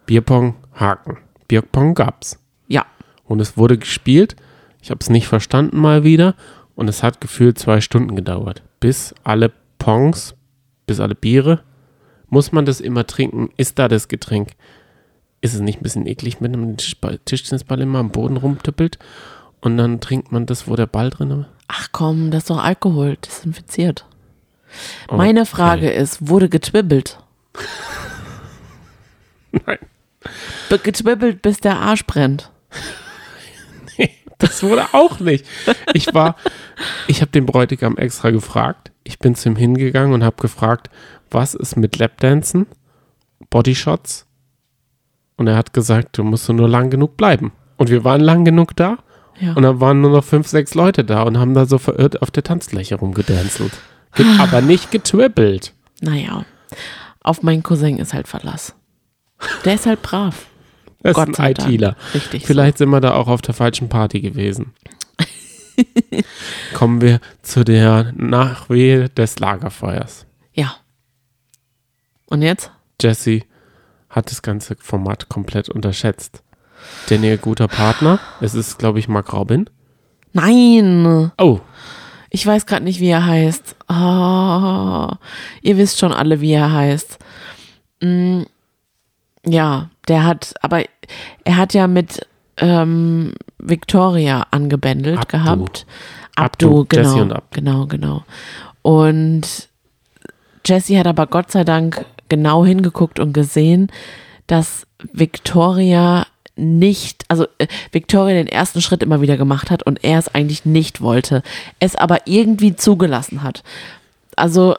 Bierpong, Haken. Bierpong gab's. Ja, Und es wurde gespielt. Ich habe es nicht verstanden mal wieder. Und es hat gefühlt zwei Stunden gedauert. Bis alle Pongs, bis alle Biere. Muss man das immer trinken? Ist da das Getränk? Ist es nicht ein bisschen eklig, wenn man den Tischball- Tischtennisball immer am Boden rumtippelt? Und dann trinkt man das, wo der Ball drin ist? ach komm, das ist doch Alkohol, desinfiziert. Oh, Meine Frage ist, wurde getwibbelt? Nein. Be- Getwibbelt, bis der Arsch brennt. Das wurde auch nicht. Ich war, ich habe den Bräutigam extra gefragt. Ich bin zu ihm hingegangen und habe gefragt, was ist mit Lapdancen, Bodyshots Und er hat gesagt, du musst nur lang genug bleiben. Und wir waren lang genug da. Ja. Und dann waren nur noch fünf, sechs Leute da und haben da so verirrt auf der Tanzfläche rumgedanzelt. Ge aber nicht getwibbelt. Naja, auf meinen Cousin ist halt Verlass. Der ist halt brav. Das Gott ist ein. ITler. Richtig. Vielleicht sind wir da auch auf der falschen Party gewesen. Kommen wir zu der Nachwehe des Lagerfeuers. So. Ja. Und jetzt? Jesse hat das ganze Format komplett unterschätzt. Denn ihr guter Partner, es ist, glaube ich, Mark Robin. Nein. Oh, Ich weiß gerade nicht, wie er heißt. Oh, ihr wisst schon alle, wie er heißt. Mm, ja, der hat, aber er hat ja mit ähm, Victoria angebändelt Abdu. gehabt. Abdu, Abdu, genau. Jessie und Abdu. Genau, genau. Und Jessie hat aber Gott sei Dank genau hingeguckt und gesehen, dass Victoria nicht, also äh, Victoria den ersten Schritt immer wieder gemacht hat und er es eigentlich nicht wollte, es aber irgendwie zugelassen hat. Also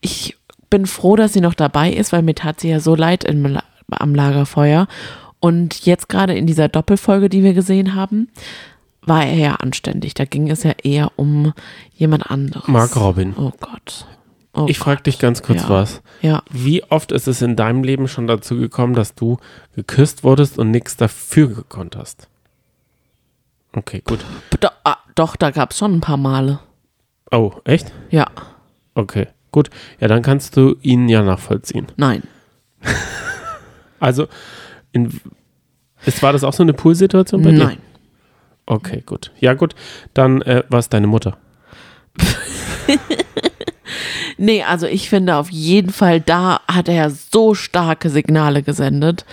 ich bin froh, dass sie noch dabei ist, weil mir tat sie ja so leid im, am Lagerfeuer. Und jetzt gerade in dieser Doppelfolge, die wir gesehen haben, war er ja anständig. Da ging es ja eher um jemand anderes. Mark Robin. Oh Gott. Oh Ich frage dich ganz kurz ja. was. Ja. Wie oft ist es in deinem Leben schon dazu gekommen, dass du geküsst wurdest und nichts dafür gekonnt hast? Okay, gut. Do, ah, doch, da gab es schon ein paar Male. Oh, echt? Ja. Okay, gut. Ja, dann kannst du ihn ja nachvollziehen. Nein. Also, in, ist, war das auch so eine Poolsituation bei dir? Nein. Okay, gut. Ja, gut. Dann äh, war es deine Mutter. Nee, also ich finde auf jeden Fall, da hat er so starke Signale gesendet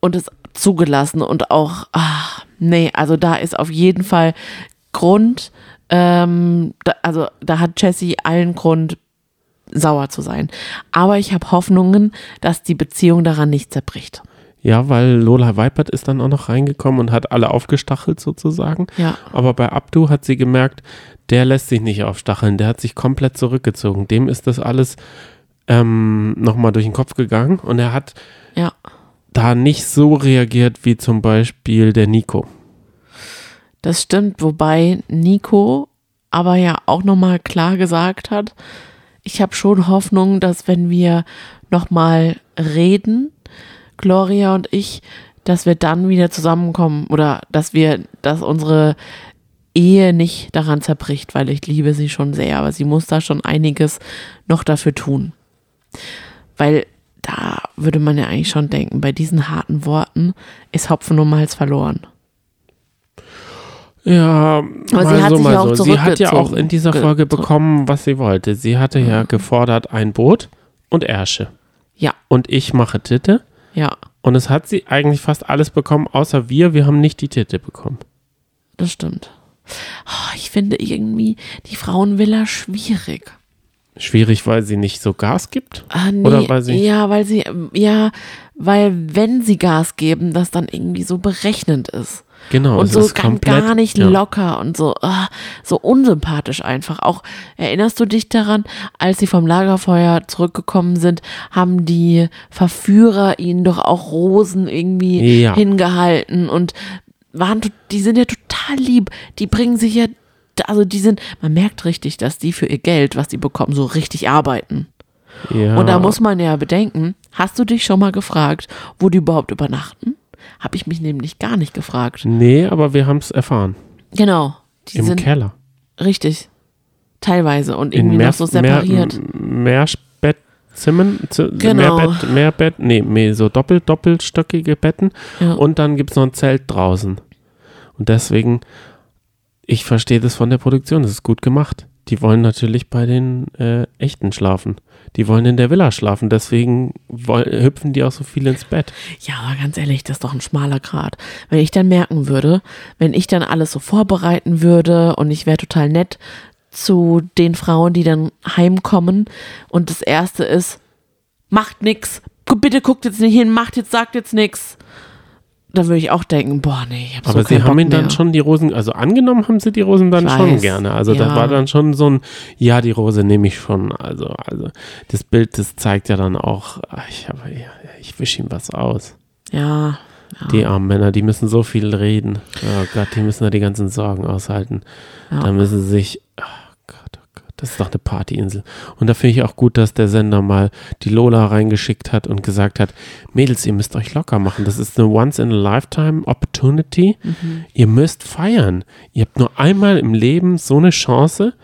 und es zugelassen und auch, ach, nee, also da ist auf jeden Fall Grund, ähm, da, also da hat Jessie allen Grund, sauer zu sein. Aber ich habe Hoffnungen, dass die Beziehung daran nicht zerbricht. Ja, weil Lola Weipert ist dann auch noch reingekommen und hat alle aufgestachelt sozusagen. Ja. Aber bei Abdu hat sie gemerkt, der lässt sich nicht aufstacheln, der hat sich komplett zurückgezogen. Dem ist das alles ähm, nochmal durch den Kopf gegangen und er hat Ja. da nicht so reagiert wie zum Beispiel der Nico. Das stimmt, wobei Nico aber ja auch nochmal klar gesagt hat, ich habe schon Hoffnung, dass wenn wir nochmal reden, Gloria und ich, dass wir dann wieder zusammenkommen oder dass wir, dass unsere Ehe nicht daran zerbricht, weil ich liebe sie schon sehr, aber sie muss da schon einiges noch dafür tun. Weil da würde man ja eigentlich schon denken, bei diesen harten Worten ist Hopfen und Malz verloren. Ja, Aber sie mal hat so, sich mal ja auch so. Sie hat ja auch in dieser Ge- Folge bekommen, was sie wollte. Sie hatte ja gefordert ein Boot und Ärsche. Ja, Und ich mache Titte. ja. Und es hat sie eigentlich fast alles bekommen, außer wir. Wir haben nicht die Titte bekommen. Das stimmt. Oh, ich finde irgendwie die Frauenvilla schwierig. Schwierig, weil sie nicht so Gas gibt. Ah, nee, Oder weil sie- ja, weil sie, ja, weil wenn sie Gas geben, das dann irgendwie so berechnend ist. Genau. und so ist gar, komplett, gar nicht ja. locker und so, ah, so unsympathisch einfach. Auch erinnerst du dich daran, als sie vom Lagerfeuer zurückgekommen sind, haben die Verführer ihnen doch auch Rosen irgendwie Ja. hingehalten und waren, die sind ja total lieb. Die bringen sich ja, also die sind, man merkt richtig, dass die für ihr Geld, was die bekommen, so richtig arbeiten. Ja. Und da muss man ja bedenken, hast du dich schon mal gefragt, wo die überhaupt übernachten? Habe ich mich nämlich gar nicht gefragt. Nee, aber wir haben es erfahren. Genau. Die Im sind Keller. richtig. Teilweise und irgendwie mehr, noch so separiert. Mehr, Mehrbettzimmern. Z- Genau. Mehrbett, Mehrbett, nee, mehr so doppelt, doppelstöckige Betten. Ja. Und dann gibt es noch ein Zelt draußen. Und deswegen, ich verstehe das von der Produktion, das ist gut gemacht. Die wollen natürlich bei den äh, Echten schlafen. Die wollen in der Villa schlafen, deswegen hüpfen die auch so viel ins Bett. Ja, aber ganz ehrlich, das ist doch ein schmaler Grat. Wenn ich dann merken würde, wenn ich dann alles so vorbereiten würde und ich wäre total nett zu den Frauen, die dann heimkommen und das erste ist, macht nix, bitte guckt jetzt nicht hin, macht jetzt, sagt jetzt nix. Dann würde ich auch denken, boah, nee, ich hab Aber so sie haben ihn dann schon die Rosen, also angenommen haben sie die Rosen dann Ich schon weiß, gerne. Also da ja. war dann schon so ein, ja, die Rose nehme ich schon. Also, also das Bild, das zeigt ja dann auch, ich, hab, ich wische ihm was aus. Ja. ja. Die armen Männer, die müssen so viel reden. Oh Gott, die müssen da die ganzen Sorgen aushalten. Ja. Da müssen sie sich. Oh das ist doch eine Partyinsel. Und da finde ich auch gut, dass der Sender mal die Lola reingeschickt hat und gesagt hat: Mädels, ihr müsst euch locker machen. Das ist eine Once-in-a-Lifetime-Opportunity. Mhm. Ihr müsst feiern. Ihr habt nur einmal im Leben so eine Chance,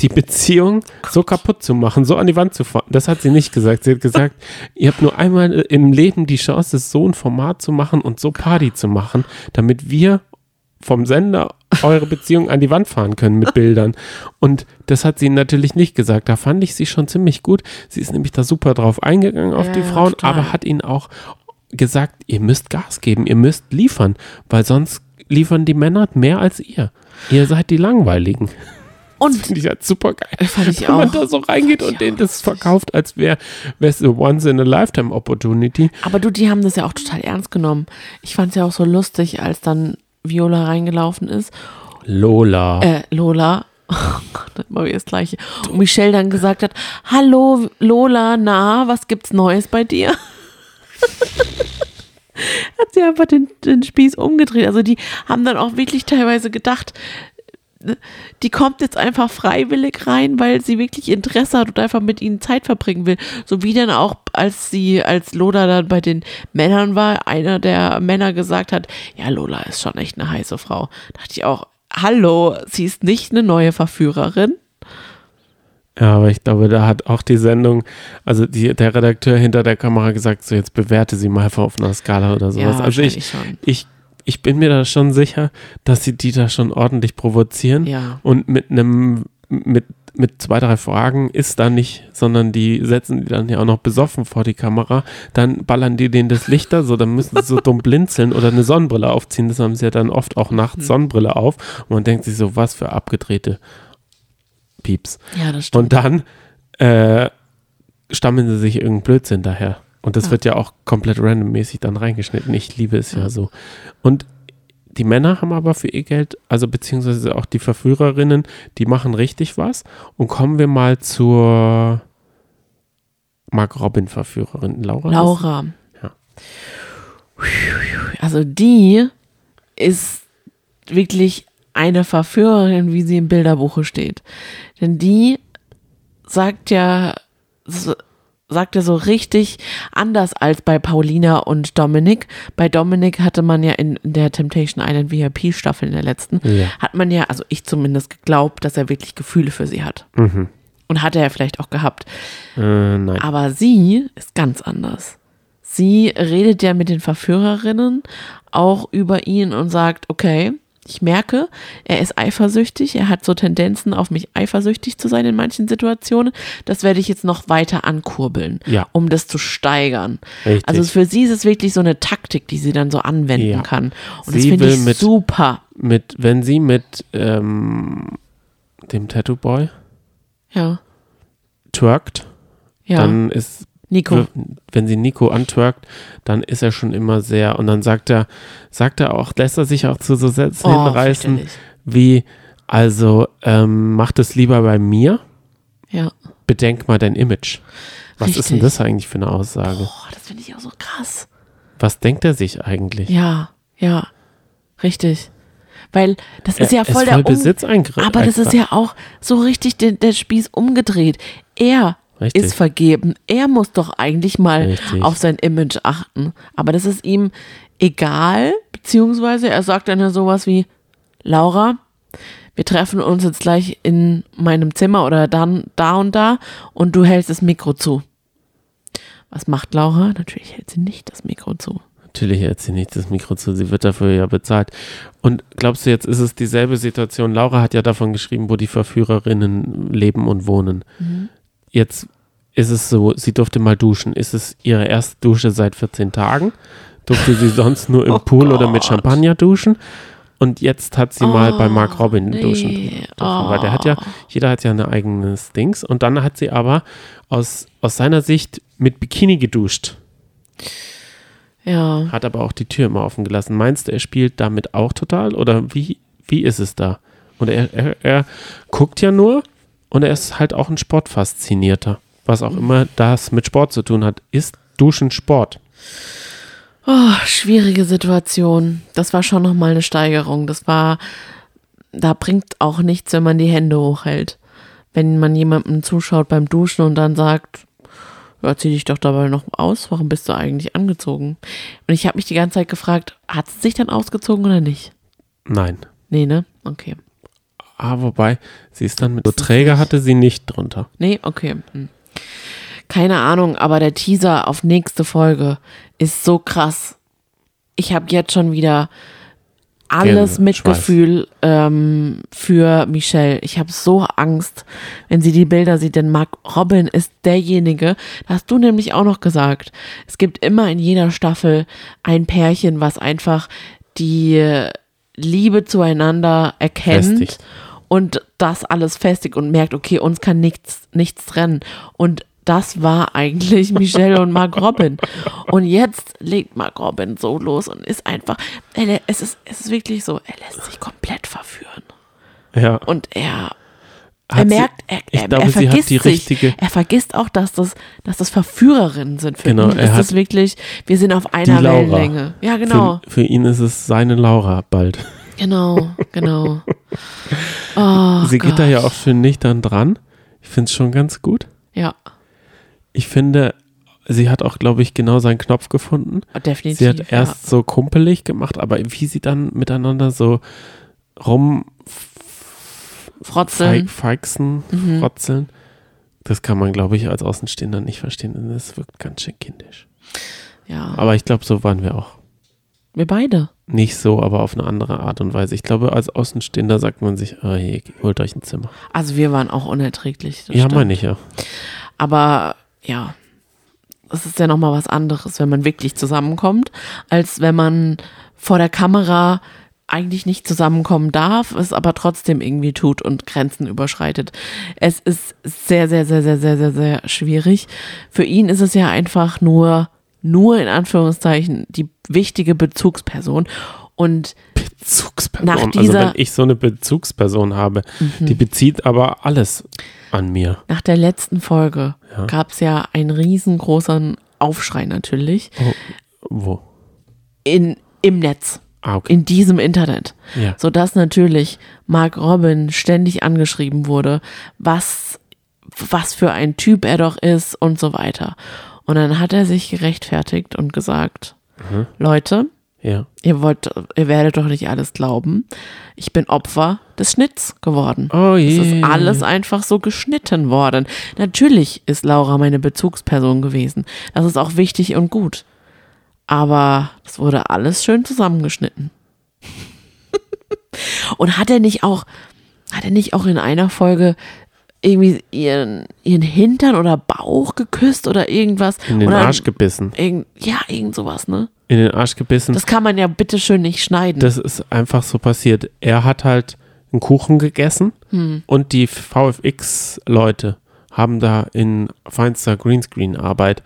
die Beziehung so kaputt zu machen, so an die Wand zu fahren. Das hat sie nicht gesagt. Sie hat gesagt, ihr habt nur einmal im Leben die Chance, so ein Format zu machen und so Party zu machen, damit wir vom Sender eure Beziehung an die Wand fahren können mit Bildern. Und das hat sie natürlich nicht gesagt. Da fand ich sie schon ziemlich gut. Sie ist nämlich da super drauf eingegangen auf Ja, die Frauen, total. aber hat ihnen auch gesagt, ihr müsst Gas geben, ihr müsst liefern, weil sonst liefern die Männer mehr als ihr. Ihr seid die Langweiligen. Und Finde ich halt super geil. fand ich Wenn man auch. da so reingeht und denen das verkauft, als wäre es a once in a lifetime opportunity. Aber du, die haben das ja auch total ernst genommen. Ich fand es ja auch so lustig, als dann Viola reingelaufen ist. Lola. Äh, Lola. Oh Gott, immer wieder das Gleiche. Und Michelle dann gesagt hat, hallo Lola, na, was gibt's Neues bei dir? hat sie einfach den, den Spieß umgedreht. Also die haben dann auch wirklich teilweise gedacht, die kommt jetzt einfach freiwillig rein, weil sie wirklich Interesse hat und einfach mit ihnen Zeit verbringen will. So wie dann auch, als sie, als Lola dann bei den Männern war, einer der Männer gesagt hat, ja, Lola ist schon echt eine heiße Frau. dachte ich auch, hallo, sie ist nicht eine neue Verführerin. Ja, aber ich glaube, da hat auch die Sendung, also die, der Redakteur hinter der Kamera gesagt, so jetzt bewerte sie mal auf einer Skala oder sowas. also ich, ich, ich bin mir da schon sicher, dass sie die da schon ordentlich provozieren. Ja. Und mit einem, mit, mit zwei, drei Fragen ist da nicht, sondern die setzen die dann ja auch noch besoffen vor die Kamera. Dann ballern die denen das Licht da so, dann müssen sie so dumm blinzeln oder eine Sonnenbrille aufziehen. Das haben sie ja dann oft auch nachts Hm. Sonnenbrille auf. Und man denkt sich so, was für abgedrehte Pieps. Ja, das stimmt. Und dann äh, stammeln sie sich irgendeinen Blödsinn daher. Und das Ja. wird ja auch komplett randommäßig dann reingeschnitten. Ich liebe es ja so. Und die Männer haben aber für ihr Geld, also beziehungsweise auch die Verführerinnen, die machen richtig was. Und kommen wir mal zur Mark Robin Verführerin Laura. Laura. Ja. Also die ist wirklich eine Verführerin, wie sie im Bilderbuche steht. Denn die sagt ja, sagt ja so richtig anders als bei Paulina und Dominik. Bei Dominik hatte man ja in der Temptation Island VIP-Staffel in der letzten, Ja. hat man ja, also ich zumindest geglaubt, dass er wirklich Gefühle für sie hat. Mhm. Und hat er ja vielleicht auch gehabt. Äh, nein. Aber sie ist ganz anders. Sie redet ja mit den Verführerinnen auch über ihn und sagt, okay, ich merke, er ist eifersüchtig, er hat so Tendenzen auf mich eifersüchtig zu sein in manchen Situationen. Das werde ich jetzt noch weiter ankurbeln, Ja. um das zu steigern. Richtig. Also für sie ist es wirklich so eine Taktik, die sie dann so anwenden Ja. kann. Und Sie das finde ich mit- super. mit, wenn sie mit ähm, dem Tattoo Boy Ja, twerkt, dann ist Nico. wenn sie Nico antwerkt, dann ist er schon immer sehr und dann sagt er, sagt er auch, lässt er sich auch zu so Sätzen Oh, hinreißen, wie, also, ähm, mach das lieber bei mir, Ja. bedenk mal dein Image. Was ist denn Richtig. das eigentlich für eine Aussage? Boah, das finde ich auch so krass. Was denkt er sich eigentlich? Ja, ja, richtig. Weil das ist Er ja ist voll voll der um Besitzeingriff. Aber das ist ja auch so richtig der, der Spieß umgedreht. Er Richtig. ist vergeben. Er muss doch eigentlich mal Richtig. auf sein Image achten. Aber das ist ihm egal, beziehungsweise er sagt dann ja sowas wie, Laura, wir treffen uns jetzt gleich in meinem Zimmer oder dann da und da und du hältst das Mikro zu. Was macht Laura? Natürlich hält sie nicht das Mikro zu. Natürlich hält sie nicht das Mikro zu, sie wird dafür ja bezahlt. Und glaubst du, jetzt ist es dieselbe Situation? Laura hat ja davon geschrieben, wo die Verführerinnen leben und wohnen. Jetzt ist es so, sie durfte mal duschen. Ist es ihre erste Dusche seit 14 Tagen? Durfte sie sonst nur im Oh Pool oder mit Gott. Champagner duschen? Und jetzt hat sie mal bei Oh, Mark Robin nee. duschen dürfen. Weil der hat ja, Oh. jeder hat ja ein eigenes Dings. Und dann hat sie aber aus, aus seiner Sicht mit Bikini geduscht Ja. hat aber auch die Tür immer offen gelassen. Meinst du, er spielt damit auch total oder wie, wie ist es da? Und er, er, er guckt ja nur und er ist halt auch ein Sportfaszinierter. Was auch immer das mit Sport zu tun hat. Ist Duschen Sport? Oh, schwierige Situation. Das war schon nochmal eine Steigerung. Das war, da bringt auch nichts, wenn man die Hände hochhält. Wenn man jemandem zuschaut beim Duschen und dann sagt, ja, zieh dich doch dabei noch aus. Warum bist du eigentlich angezogen? Und ich habe mich die ganze Zeit gefragt, hat sie sich dann ausgezogen oder nicht? Nein. Nee, ne? Okay. Ah, wobei, sie ist dann mit so Träger hatte sie nicht drunter. Nee, okay. Hm. Keine Ahnung, aber der Teaser auf nächste Folge ist so krass. Ich habe jetzt schon wieder alles Gänseschweiß. Mitgefühl ähm, für Michelle. Ich habe so Angst, wenn sie die Bilder sieht, denn Mark Robin ist derjenige, da hast du nämlich auch noch gesagt, es gibt immer in jeder Staffel ein Pärchen, was einfach die Liebe zueinander erkennt Festigt. und das alles festigt und merkt, okay, uns kann nichts, nichts trennen. Und das war eigentlich Michelle und Mark Robin. Und jetzt legt Mark Robin so los und ist einfach, er, es ist, es ist wirklich so, er lässt sich komplett verführen. Ja. Und er, er merkt, er, ich er, glaube, er sie hat vergisst die sich. richtige- Er vergisst auch, dass das, dass das Verführerinnen sind. Für Genau, ihn er ist hat es wirklich, wir sind auf einer. Wellenlänge. Ja, genau. Für, für ihn ist es seine Laura bald. Genau, genau. Oh, sie geht da ja Gott. auch schön nüchtern dran. Ich finde es schon ganz gut. Ja, Ich finde, sie hat auch, glaube ich, genau seinen Knopf gefunden. definitiv. Sie hat ja. erst so kumpelig gemacht, aber wie sie dann miteinander so rum Frotzeln. feixen, Mhm. frotzeln, das kann man, glaube ich, als Außenstehender nicht verstehen. Und das wirkt ganz schön kindisch. Ja, Aber ich glaube, so waren wir auch. wir beide. Nicht so, aber auf eine andere Art und Weise. Ich glaube, als Außenstehender sagt man sich, ah, hier, holt euch ein Zimmer. Also wir waren auch unerträglich. ja, stimmt. meine ich ja. Aber ja, es ist ja nochmal was anderes, wenn man wirklich zusammenkommt, als wenn man vor der Kamera eigentlich nicht zusammenkommen darf, es aber trotzdem irgendwie tut und Grenzen überschreitet. Es ist sehr, sehr, sehr, sehr, sehr, sehr, sehr schwierig. Für ihn ist es ja einfach nur, nur in Anführungszeichen die wichtige Bezugsperson und Bezugsperson. Nach also dieser- Mhm. wenn ich so eine Bezugsperson habe, die bezieht aber alles an mir. nach der letzten Folge Ja. gab es ja einen riesengroßen Aufschrei natürlich Oh, wo? in, im Netz. Ah, okay. in diesem Internet, Ja. sodass natürlich Mark Robin ständig angeschrieben wurde, was, was für ein Typ er doch ist und so weiter. Und dann hat er sich gerechtfertigt und gesagt, Mhm. Leute, Ja. ihr wollt, ihr werdet doch nicht alles glauben. Ich bin Opfer des Schnitts geworden. Oh Es je. ist alles einfach so geschnitten worden. Natürlich ist Laura meine Bezugsperson gewesen. Das ist auch wichtig und gut. Aber es wurde alles schön zusammengeschnitten. und hat er nicht auch, hat er nicht auch in einer Folge irgendwie ihren, ihren Hintern oder Bauch geküsst oder irgendwas? In den oder Arsch gebissen. Irgend, ja, irgend sowas, ne? In den Arsch gebissen. Das kann man ja bitteschön nicht schneiden. Das ist einfach so passiert. Er hat halt einen Kuchen gegessen Hm. und die VFX-Leute haben da in feinster Greenscreen-Arbeit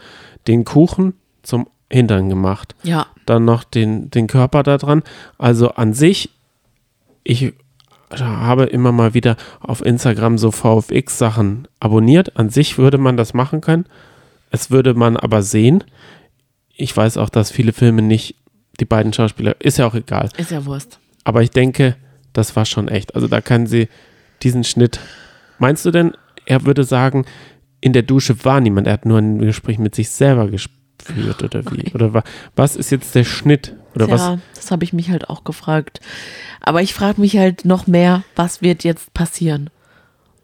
den Kuchen zum Hintern gemacht. ja, Dann noch den, den Körper da dran. Also an sich, ich habe immer mal wieder auf Instagram so VFX-Sachen abonniert. An sich würde man das machen können. Es würde man aber sehen. Ich weiß auch, dass viele Filme nicht die beiden Schauspieler, ist ja auch egal. ist ja Wurst. Aber ich denke, das war schon echt. Also da kann sie diesen Schnitt. Meinst du denn, er würde sagen, in der Dusche war niemand, er hat nur ein Gespräch mit sich selber geführt oder wie? Oder wa was ist jetzt der Schnitt? Oder was? Ja, das habe ich mich halt auch gefragt. Aber ich frage mich halt noch mehr, was wird jetzt passieren?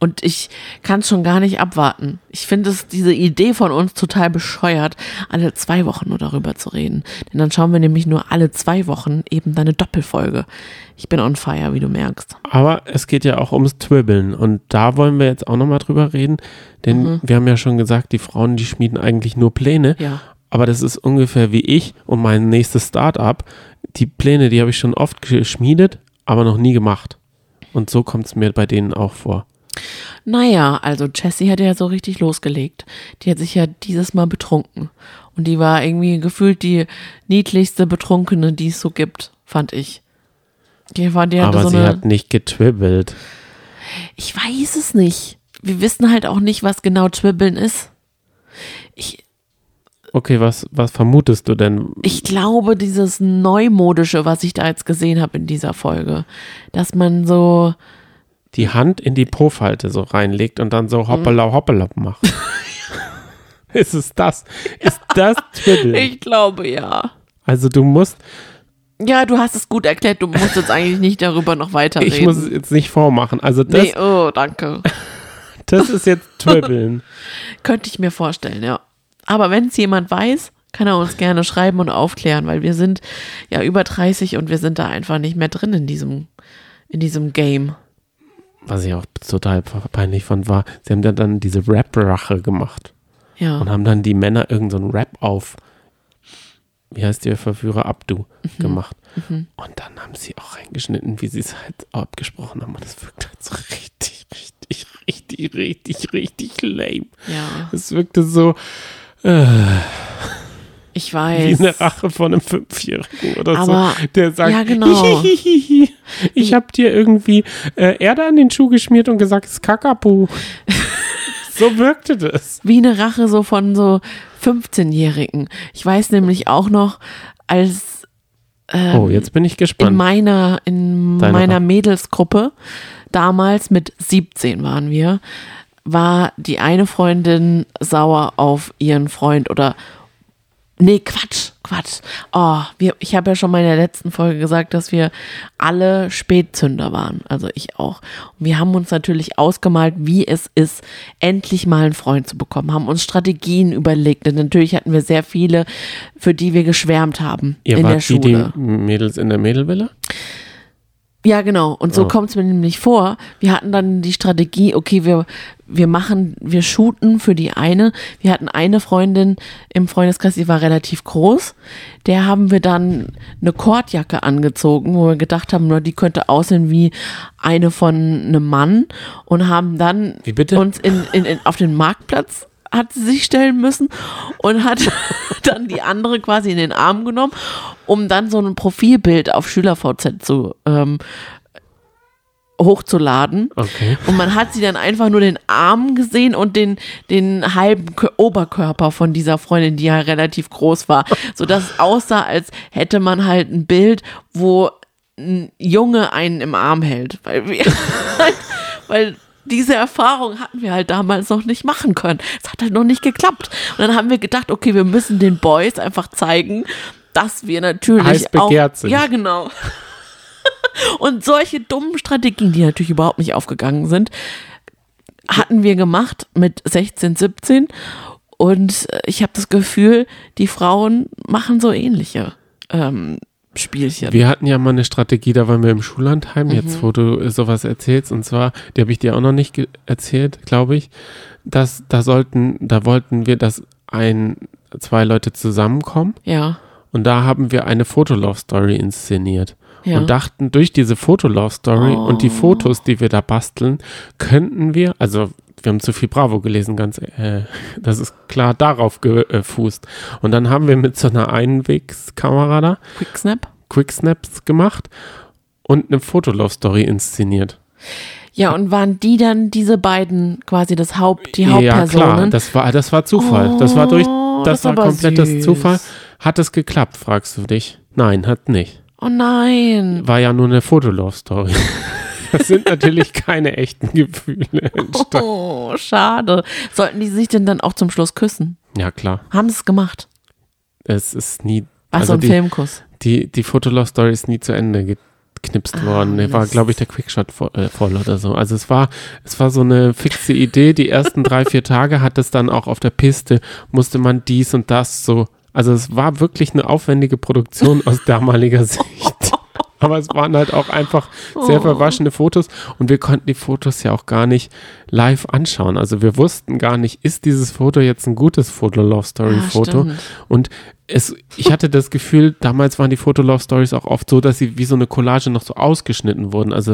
Und ich kann es schon gar nicht abwarten. Ich finde es diese Idee von uns total bescheuert, alle zwei Wochen nur darüber zu reden. Denn dann schauen wir nämlich nur alle zwei Wochen eben deine Doppelfolge. Ich bin on fire, wie du merkst. Aber es geht ja auch ums Twibbeln und da wollen wir jetzt auch nochmal drüber reden, denn Mhm. wir haben ja schon gesagt, die Frauen, die schmieden eigentlich nur Pläne, Ja. Aber das ist ungefähr wie ich und mein nächstes Start-up. Die Pläne, die habe ich schon oft geschmiedet, aber noch nie gemacht. Und so kommt es mir bei denen auch vor. Naja, also Jessie hat ja so richtig losgelegt. Die hat sich ja dieses Mal betrunken. Und die war irgendwie gefühlt die niedlichste Betrunkene, die es so gibt, fand ich. Die war, die aber so sie eine, hat nicht getwibbelt. Ich weiß es nicht. Wir wissen halt auch nicht, was genau Twibbeln ist. Ich, Okay, was, was vermutest du denn? Ich glaube, dieses Neumodische, was ich da jetzt gesehen habe in dieser Folge, dass man so, Die Hand in die Po-Falte so reinlegt und dann so hoppala hoppala macht. ist es das? Ist das Twiddle? ich glaube ja. Also du musst, Ja, du hast es gut erklärt, du musst jetzt eigentlich nicht darüber noch weiterreden. ich muss es jetzt nicht vormachen. Also das, nee, oh, danke. das ist jetzt Twibbeln. Könnte ich mir vorstellen, ja. Aber wenn es jemand weiß, kann er uns gerne schreiben und aufklären, weil wir sind ja über 30 und wir sind da einfach nicht mehr drin in diesem, in diesem Game. Was ich auch total peinlich fand, war, sie haben dann, dann diese Rap-Rache gemacht Ja. und haben dann die Männer irgendeinen so Rap auf, wie heißt der Verführer, Abdu, gemacht. Und dann haben sie auch reingeschnitten, wie sie es halt abgesprochen haben. Und das wirkt halt so richtig, richtig, richtig, richtig, richtig lame. ja. Es wirkte so äh, Ich wie weiß. eine Rache von einem Fünfjährigen oder Aber- so, der sagt, ja, genau. "Hihihihi, ich habe dir irgendwie äh, Erde an den Schuh geschmiert und gesagt, es ist Kakapu. so wirkte das. Wie eine Rache so von so 15-Jährigen. Ich weiß nämlich auch noch, als ähm, Oh, jetzt bin ich in gespannt. meiner, in Deine meiner. Mädelsgruppe, damals mit 17 waren wir, war die eine Freundin sauer auf ihren Freund oder Nee, Quatsch, Quatsch. Oh, wir, ich habe ja schon mal in der letzten Folge gesagt, dass wir alle Spätzünder waren, also ich auch. Und wir haben uns natürlich ausgemalt, wie es ist, endlich mal einen Freund zu bekommen, haben uns Strategien überlegt. Und natürlich hatten wir sehr viele, für die wir geschwärmt haben Ihr in der wart wie Schule. die Mädels in der Mädelvilla? Ja, genau. Und so Oh. kommt es mir nämlich vor. Wir hatten dann die Strategie, okay, wir, wir machen, wir shooten für die eine. Wir hatten eine Freundin im Freundeskreis, die war relativ groß. Der haben wir dann eine Kordjacke angezogen, wo wir gedacht haben, nur die könnte aussehen wie eine von einem Mann und haben dann Wie bitte? uns in, in, in, auf den Marktplatz hat sie sich stellen müssen und hat dann die andere quasi in den Arm genommen, um dann so ein Profilbild auf SchülerVZ zu ähm, hochzuladen. Okay. Und man hat sie dann einfach nur den Arm gesehen und den, den halben Kö- Oberkörper von dieser Freundin, die ja relativ groß war. Sodass es aussah, als hätte man halt ein Bild, wo ein Junge einen im Arm hält. Weil wir, weil diese Erfahrung hatten wir halt damals noch nicht machen können. Es hat halt noch nicht geklappt. Und dann haben wir gedacht, okay, wir müssen den Boys einfach zeigen, dass wir natürlich Heiß auch, sind. Ja, genau. Und solche dummen Strategien, die natürlich überhaupt nicht aufgegangen sind, hatten wir gemacht mit 16, 17. Und äh, ich habe das Gefühl, die Frauen machen so ähnliche ähm, Spielchen. Wir hatten ja mal eine Strategie, da waren wir im Schullandheim, Mhm. jetzt wo du sowas erzählst, und zwar, die habe ich dir auch noch nicht erzählt, glaube ich, dass da sollten, da wollten wir, dass ein, zwei Leute zusammenkommen ja, und da haben wir eine Fotolove-Story inszeniert. Ja. und dachten, durch diese Fotolove-Story Oh. und die Fotos, die wir da basteln, könnten wir, also wir haben zu viel Bravo gelesen, ganz, äh, das ist klar darauf gefußt. Und dann haben wir mit so einer Einwegskamera da Quicksnap. Quicksnaps gemacht und eine Fotolove-Story inszeniert. Ja, und waren die dann diese beiden quasi das Haupt, die Ja, klar, Hauptpersonen? das war, das war Zufall. das war durch, Oh, das, das war komplettes süß. Zufall. Hat es geklappt, fragst du dich? Nein, hat nicht. Oh nein. War ja nur eine Fotolove-Story. Das sind natürlich keine echten Gefühle entstanden. Oh, schade. Sollten die sich denn dann auch zum Schluss küssen? Ja, klar. Haben sie es gemacht? Es ist nie. Also so ein die, Filmkuss. die, die Fotolove-Story ist nie zu Ende geknipst Ah, worden. Der war, glaube ich, der Quickshot voll, äh, voll oder so. Also es war, es war so eine fixe Idee. Die ersten drei, vier Tage hat es dann auch auf der Piste, musste man dies und das so. Also es war wirklich eine aufwendige Produktion aus damaliger Sicht. Aber es waren halt auch einfach sehr Oh. verwaschene Fotos und wir konnten die Fotos ja auch gar nicht live anschauen. Also wir wussten gar nicht, ist dieses Foto jetzt ein gutes Foto-Love-Story-Foto? Ah, stimmt. Und es, ich hatte das Gefühl, damals waren die Fotolove-Stories auch oft so, dass sie wie so eine Collage noch so ausgeschnitten wurden. Also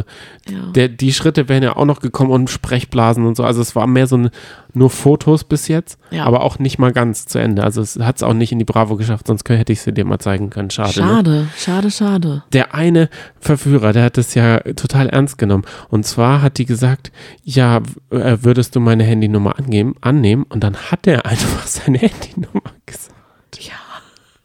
Ja. der, die Schritte wären ja auch noch gekommen und Sprechblasen und so. Also es war mehr so eine, nur Fotos bis jetzt, Ja. aber auch nicht mal ganz zu Ende. Also es hat es auch nicht in die Bravo geschafft, sonst hätte ich sie dir mal zeigen können. Schade. Ne? Schade, schade, schade. Der eine Verführer, der hat das ja total ernst genommen. Und zwar hat die gesagt, ja, äh, würdest du meine Handynummer angeben, annehmen? Und dann hat er einfach seine Handynummer.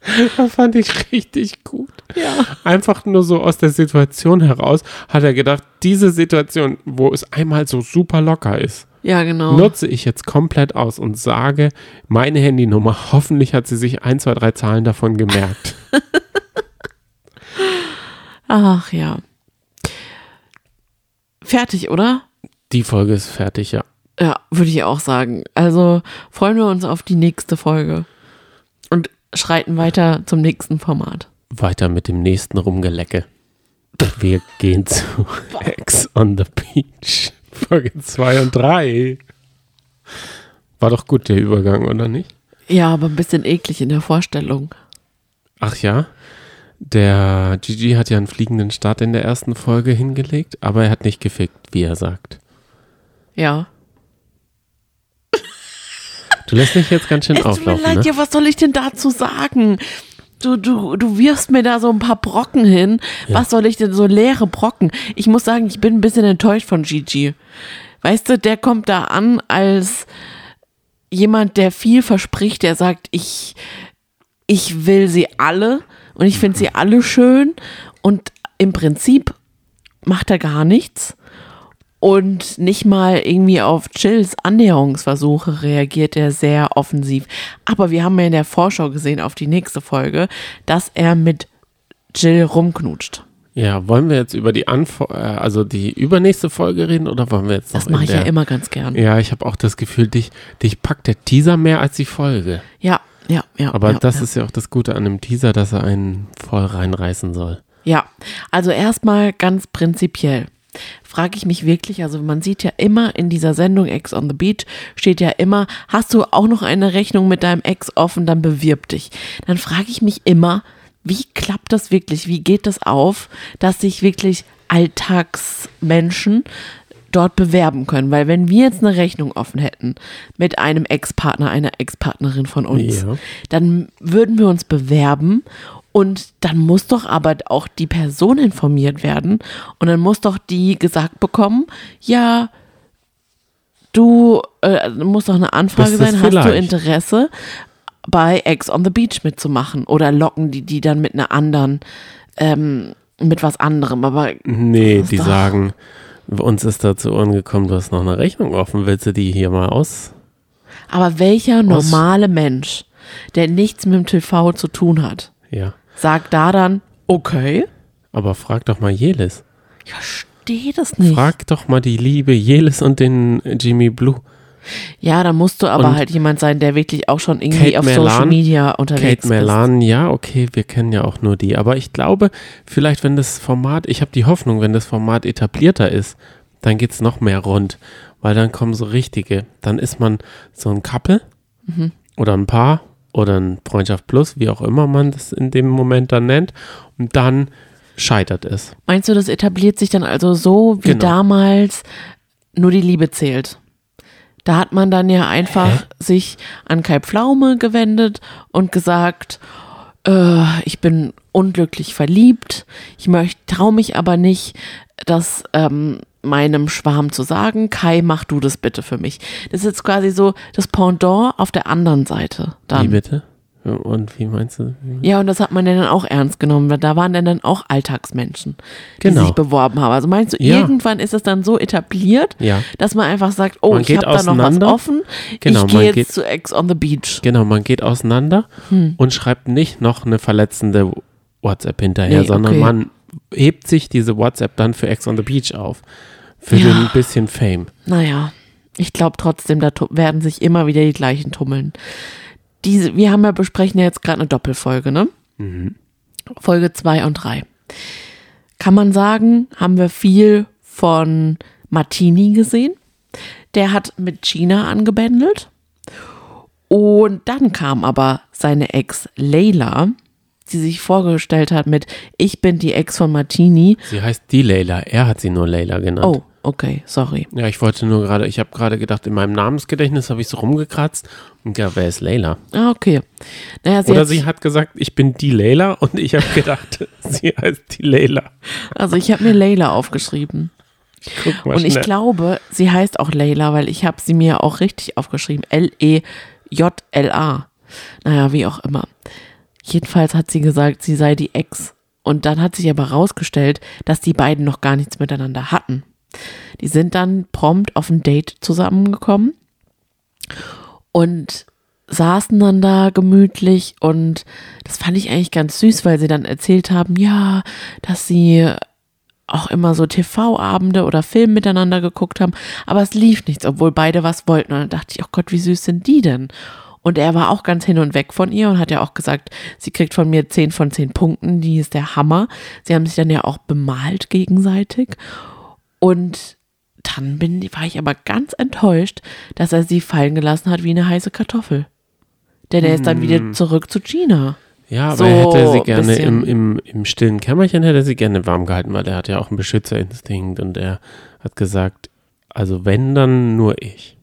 Das fand ich richtig gut. Ja. Einfach nur so aus der Situation heraus hat er gedacht, diese Situation, wo es einmal so super locker ist, Ja, genau. nutze ich jetzt komplett aus und sage meine Handynummer. Hoffentlich hat sie sich ein, zwei, drei Zahlen davon gemerkt. Ach ja. Fertig, oder? Die Folge ist fertig, ja. Ja, würde ich auch sagen. Also freuen wir uns auf die nächste Folge und schreiten weiter zum nächsten Format. Weiter mit dem nächsten Rumgelecke. Wir gehen zu Ex on the Beach. Folge 2 und 3. War doch gut der Übergang, oder nicht? Ja, aber ein bisschen eklig in der Vorstellung. Ach ja, der Gigi hat ja einen fliegenden Start in der ersten Folge hingelegt, aber er hat nicht gefickt, wie er sagt. Ja. Du lässt mich jetzt ganz schön Es tut mir auflaufen, leid, ne? ja, was soll ich denn dazu sagen? Du, du, du wirfst mir da so ein paar Brocken hin. Was soll ich denn so leere Brocken? Ich muss sagen, ich bin ein bisschen enttäuscht von Gigi. Weißt du, der kommt da an als jemand, der viel verspricht, der sagt, ich, ich will sie alle und ich finde sie alle schön und im Prinzip macht er gar nichts und nicht mal irgendwie auf Chills Annäherungsversuche reagiert er sehr offensiv. Aber wir haben ja in der Vorschau gesehen auf die nächste Folge, dass er mit Jill rumknutscht. Ja, wollen wir jetzt über die Anfo äh, also die übernächste Folge reden oder wollen wir jetzt noch Das mache ich ja der- immer ganz gern. Ja, ich habe auch das Gefühl, dich, dich packt der Teaser mehr als die Folge. Ja, ja, ja. Aber ja, das ja. ist ja auch das Gute an einem Teaser, dass er einen voll reinreißen soll. Ja, also erstmal ganz prinzipiell frage ich mich wirklich, also man sieht ja immer in dieser Sendung Ex on the Beach steht ja immer, hast du auch noch eine Rechnung mit deinem Ex offen, dann bewirb dich. Dann frage ich mich immer, wie klappt das wirklich? Wie geht das auf, dass sich wirklich Alltagsmenschen dort bewerben können? Weil wenn wir jetzt eine Rechnung offen hätten mit einem Ex-Partner, einer Ex-Partnerin von uns, Ja. dann würden wir uns bewerben und dann muss doch aber auch die Person informiert werden und dann muss doch die gesagt bekommen, ja, du äh, muss doch eine Anfrage sein, hast du vielleicht? Interesse bei Ex on the Beach mitzumachen oder locken die die dann mit einer anderen ähm, mit was anderem, aber Nee, die doch- sagen, uns ist da zu Ohren gekommen, du hast noch eine Rechnung offen, willst du die hier mal aus? aber welcher normale Mensch, der nichts mit dem TV zu tun hat, Ja. Sagt da dann okay? Aber frag doch mal Jelis. Ich verstehe das nicht. Frag doch mal die liebe Jelis und den Jimmy Blue. Ja, da musst du aber Und halt jemand sein, der wirklich auch schon irgendwie Kate auf Merlan- Social Media unterwegs Kate Merlan, ja, okay, wir kennen ja auch nur die. Aber ich glaube, vielleicht, wenn das Format, ich habe die Hoffnung, wenn das Format etablierter ist, dann geht es noch mehr rund. Weil dann kommen so richtige. Dann ist man so ein Couple Mhm. oder ein Paar oder ein Freundschaft Plus, wie auch immer man das in dem Moment dann nennt. Und dann scheitert es. Meinst du, das etabliert sich dann also so, wie Genau. damals nur die Liebe zählt? Da hat man dann ja einfach sich an Kai Pflaume gewendet und gesagt, äh, ich bin unglücklich verliebt, ich möchte, traue mich aber nicht, das ähm, meinem Schwarm zu sagen. Kai, mach du das bitte für mich. Das ist jetzt quasi so das Pendant auf der anderen Seite. Dann. Wie bitte? Und wie meinst du? Ja, und das hat man dann auch ernst genommen, weil da waren dann, dann auch Alltagsmenschen, die Genau. sich beworben haben. Also meinst du, Ja. irgendwann ist es dann so etabliert, Ja. dass man einfach sagt, oh, Man ich geht habe da noch was offen, Genau, ich man gehe geht- jetzt zu Ex on the Beach. Genau, man geht auseinander und schreibt nicht noch eine verletzende WhatsApp hinterher, Nee, sondern okay. man hebt sich diese WhatsApp dann für Ex on the Beach auf. Für Ja. den bisschen Fame. Naja, ich glaube trotzdem, da werden sich immer wieder die gleichen tummeln. Diese, wir haben ja besprechen ja jetzt gerade eine Doppelfolge, ne? Folge 2 und 3. Kann man sagen, haben wir viel von Martini gesehen. Der hat mit Gina angebändelt. Und dann kam aber seine Ex Leila, die sich vorgestellt hat mit Ich bin die Ex von Martini. Sie heißt die Leila. Er hat sie nur Leila genannt. Oh, okay, sorry. Ja, ich wollte nur gerade, ich habe gerade gedacht, in meinem Namensgedächtnis habe ich so rumgekratzt. Und ja, wer ist Leila? Ah, okay. Naja, sie Oder hat, sie hat gesagt, ich bin die Leila und ich habe gedacht, sie heißt die Leila. also ich habe mir Leila aufgeschrieben. Guck mal Und ich schnell. glaube, sie heißt auch Leila, weil ich habe sie mir auch richtig aufgeschrieben. L-E-J-L-A. Naja, wie auch immer. Jedenfalls hat sie gesagt, sie sei die Ex. Und dann hat sich aber rausgestellt, dass die beiden noch gar nichts miteinander hatten. Die sind dann prompt auf ein Date zusammengekommen und saßen dann da gemütlich und das fand ich eigentlich ganz süß, weil sie dann erzählt haben, ja, dass sie auch immer so TV-Abende oder Filme miteinander geguckt haben, aber es lief nichts, obwohl beide was wollten. Und dann dachte ich, oh Gott, wie süß sind die denn? Und er war auch ganz hin und weg von ihr und hat ja auch gesagt, sie kriegt von mir 10 von 10 Punkten, die ist der Hammer. Sie haben sich dann ja auch bemalt gegenseitig. Und dann bin, war ich aber ganz enttäuscht, dass er sie fallen gelassen hat wie eine heiße Kartoffel. Denn er ist dann wieder zurück zu Gina. Ja, aber So er hätte sie gerne im, im, im stillen Kämmerchen hätte er sie gerne warm gehalten, weil er hat ja auch einen Beschützerinstinkt und er hat gesagt, also wenn, dann nur ich.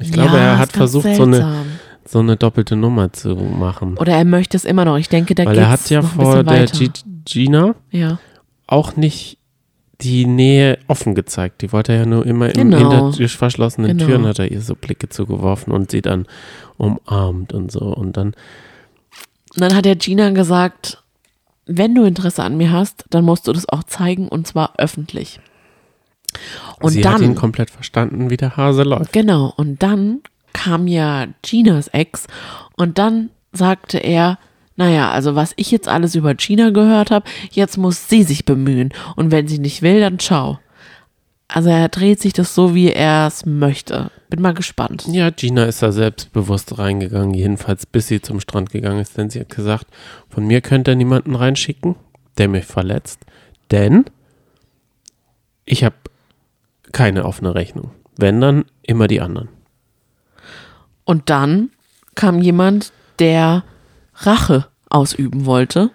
Ich glaube, Ja, er hat versucht, so eine, so eine doppelte Nummer zu machen. Oder er möchte es immer noch. Ich denke, da weil geht er hat ja vor der. G Gina Ja, auch nicht die Nähe offen gezeigt. Die wollte er ja nur immer in, Genau. hinter verschlossenen Genau. Türen hat er ihr so Blicke zugeworfen und sie dann umarmt und so. Und dann, Und dann hat der Gina gesagt, wenn du Interesse an mir hast, dann musst du das auch zeigen und zwar öffentlich. Und sie hat ihn dann, komplett verstanden, wie der Hase läuft. genau, und dann kam ja Ginas Ex und dann sagte er, naja, also was ich jetzt alles über Gina gehört habe, jetzt muss sie sich bemühen. Und wenn sie nicht will, dann ciao. Also er dreht sich das so, wie er es möchte. Bin mal gespannt. Ja, Gina ist da selbstbewusst reingegangen, jedenfalls bis sie zum Strand gegangen ist, denn sie hat gesagt, von mir könnt ihr niemanden reinschicken, der mich verletzt, denn ich habe keine offene Rechnung. Wenn, dann immer die anderen. Und dann kam jemand, der Rache ausüben wollte.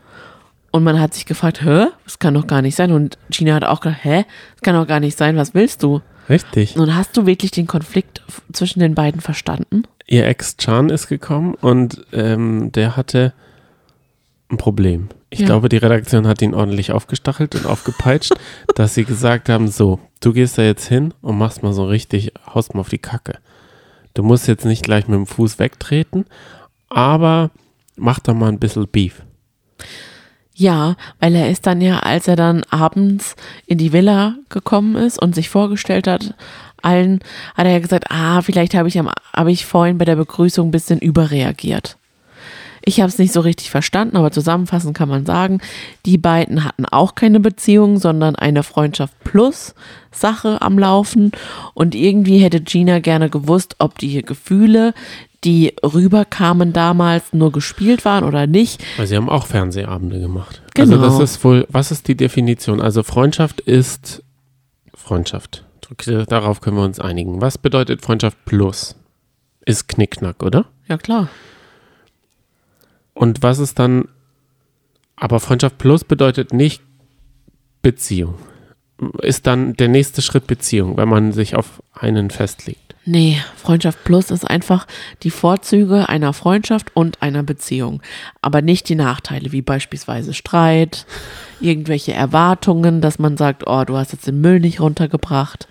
Und man hat sich gefragt, hä, das kann doch gar nicht sein. Und Gina hat auch gedacht, hä, das kann doch gar nicht sein, was willst du? Richtig. Nun hast du wirklich den Konflikt zwischen den beiden verstanden? Ihr Ex Chan ist gekommen und ähm, der hatte ein Problem. Ich Ja. glaube, die Redaktion hat ihn ordentlich aufgestachelt und aufgepeitscht, dass sie gesagt haben, so, du gehst da jetzt hin und machst mal so richtig, haust mal auf die Kacke. Du musst jetzt nicht gleich mit dem Fuß wegtreten, aber mach doch mal ein bisschen Beef. Ja, weil er ist dann ja, als er dann abends in die Villa gekommen ist und sich vorgestellt hat, allen, hat er ja gesagt, ah, vielleicht habe ich, am- habe ich vorhin bei der Begrüßung ein bisschen überreagiert. Ich habe es nicht so richtig verstanden, aber zusammenfassend kann man sagen, die beiden hatten auch keine Beziehung, sondern eine Freundschaft plus Sache am Laufen. Und irgendwie hätte Gina gerne gewusst, ob die Gefühle, die rüberkamen damals, nur gespielt waren oder nicht. Weil sie haben auch Fernsehabende gemacht. Genau. Also das ist wohl, was ist die Definition? Also Freundschaft ist Freundschaft. Darauf können wir uns einigen. Was bedeutet Freundschaft plus? Ist Knickknack, oder? Ja, klar. Und was ist dann, aber Freundschaft plus bedeutet nicht Beziehung. Ist dann der nächste Schritt Beziehung, wenn man sich auf einen festlegt. Nee, Freundschaft Plus ist einfach die Vorzüge einer Freundschaft und einer Beziehung, aber nicht die Nachteile, wie beispielsweise Streit, irgendwelche Erwartungen, dass man sagt, oh, du hast jetzt den Müll nicht runtergebracht,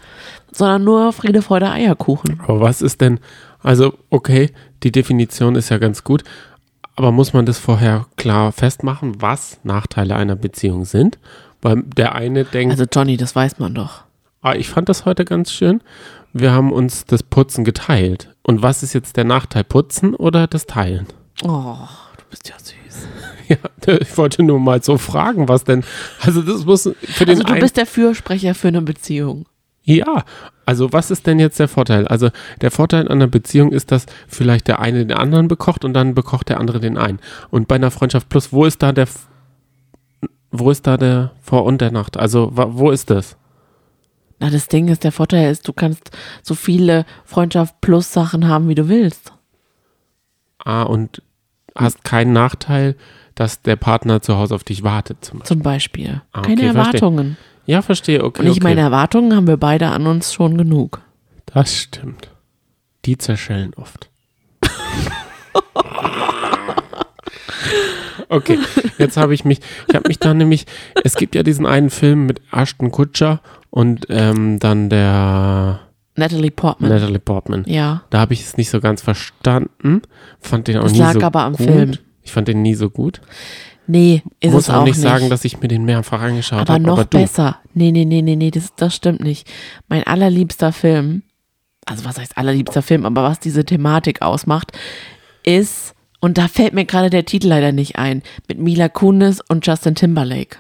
sondern nur Friede, Freude, Eierkuchen. Aber was ist denn, also okay, die Definition ist ja ganz gut, aber muss man das vorher klar festmachen, was Nachteile einer Beziehung sind? Weil der eine denkt, Also Johnny, das weiß man doch. ah, ich fand das heute ganz schön, wir haben uns das Putzen geteilt. Und was ist jetzt der Nachteil, Putzen oder das Teilen? Oh, du bist ja süß. Ja, ich wollte nur mal so fragen, was denn, also das muss für den Also du bist der Fürsprecher für eine Beziehung. ja, also was ist denn jetzt der Vorteil? Also der Vorteil einer Beziehung ist, dass vielleicht der eine den anderen bekocht und dann bekocht der andere den einen. Und bei einer Freundschaft plus, wo ist da der, wo ist da der Vor- und der Nacht? Also wo ist das? Na, das Ding ist, der Vorteil ist, du kannst so viele Freundschaft Plus Sachen haben, wie du willst. Ah, und hast keinen Nachteil, dass der Partner zu Hause auf dich wartet. Zum Beispiel. Zum Beispiel. Ah, Keine okay, verstehe. Erwartungen. Ja, verstehe, okay. Und ich okay. meine, Erwartungen haben wir beide an uns schon genug. Das stimmt. Die zerschellen oft. okay, jetzt habe ich mich, ich habe mich da nämlich, es gibt ja diesen einen Film mit Ashton Kutcher und ähm, dann der Natalie Portman. Natalie Portman. ja. Da habe ich es nicht so ganz verstanden, fand den auch Das nie lag so aber am gut. Film. Ich fand den nie so gut. Nee, ist Muss es auch auch nicht sagen, dass ich mir den mehrfach angeschaut aber habe. noch Aber besser. Nee, nee, nee, nee, nee, das, das stimmt nicht. Mein allerliebster Film, also was heißt allerliebster Film, aber was diese Thematik ausmacht, ist, und da fällt mir gerade der Titel leider nicht ein, mit Mila Kunis und Justin Timberlake.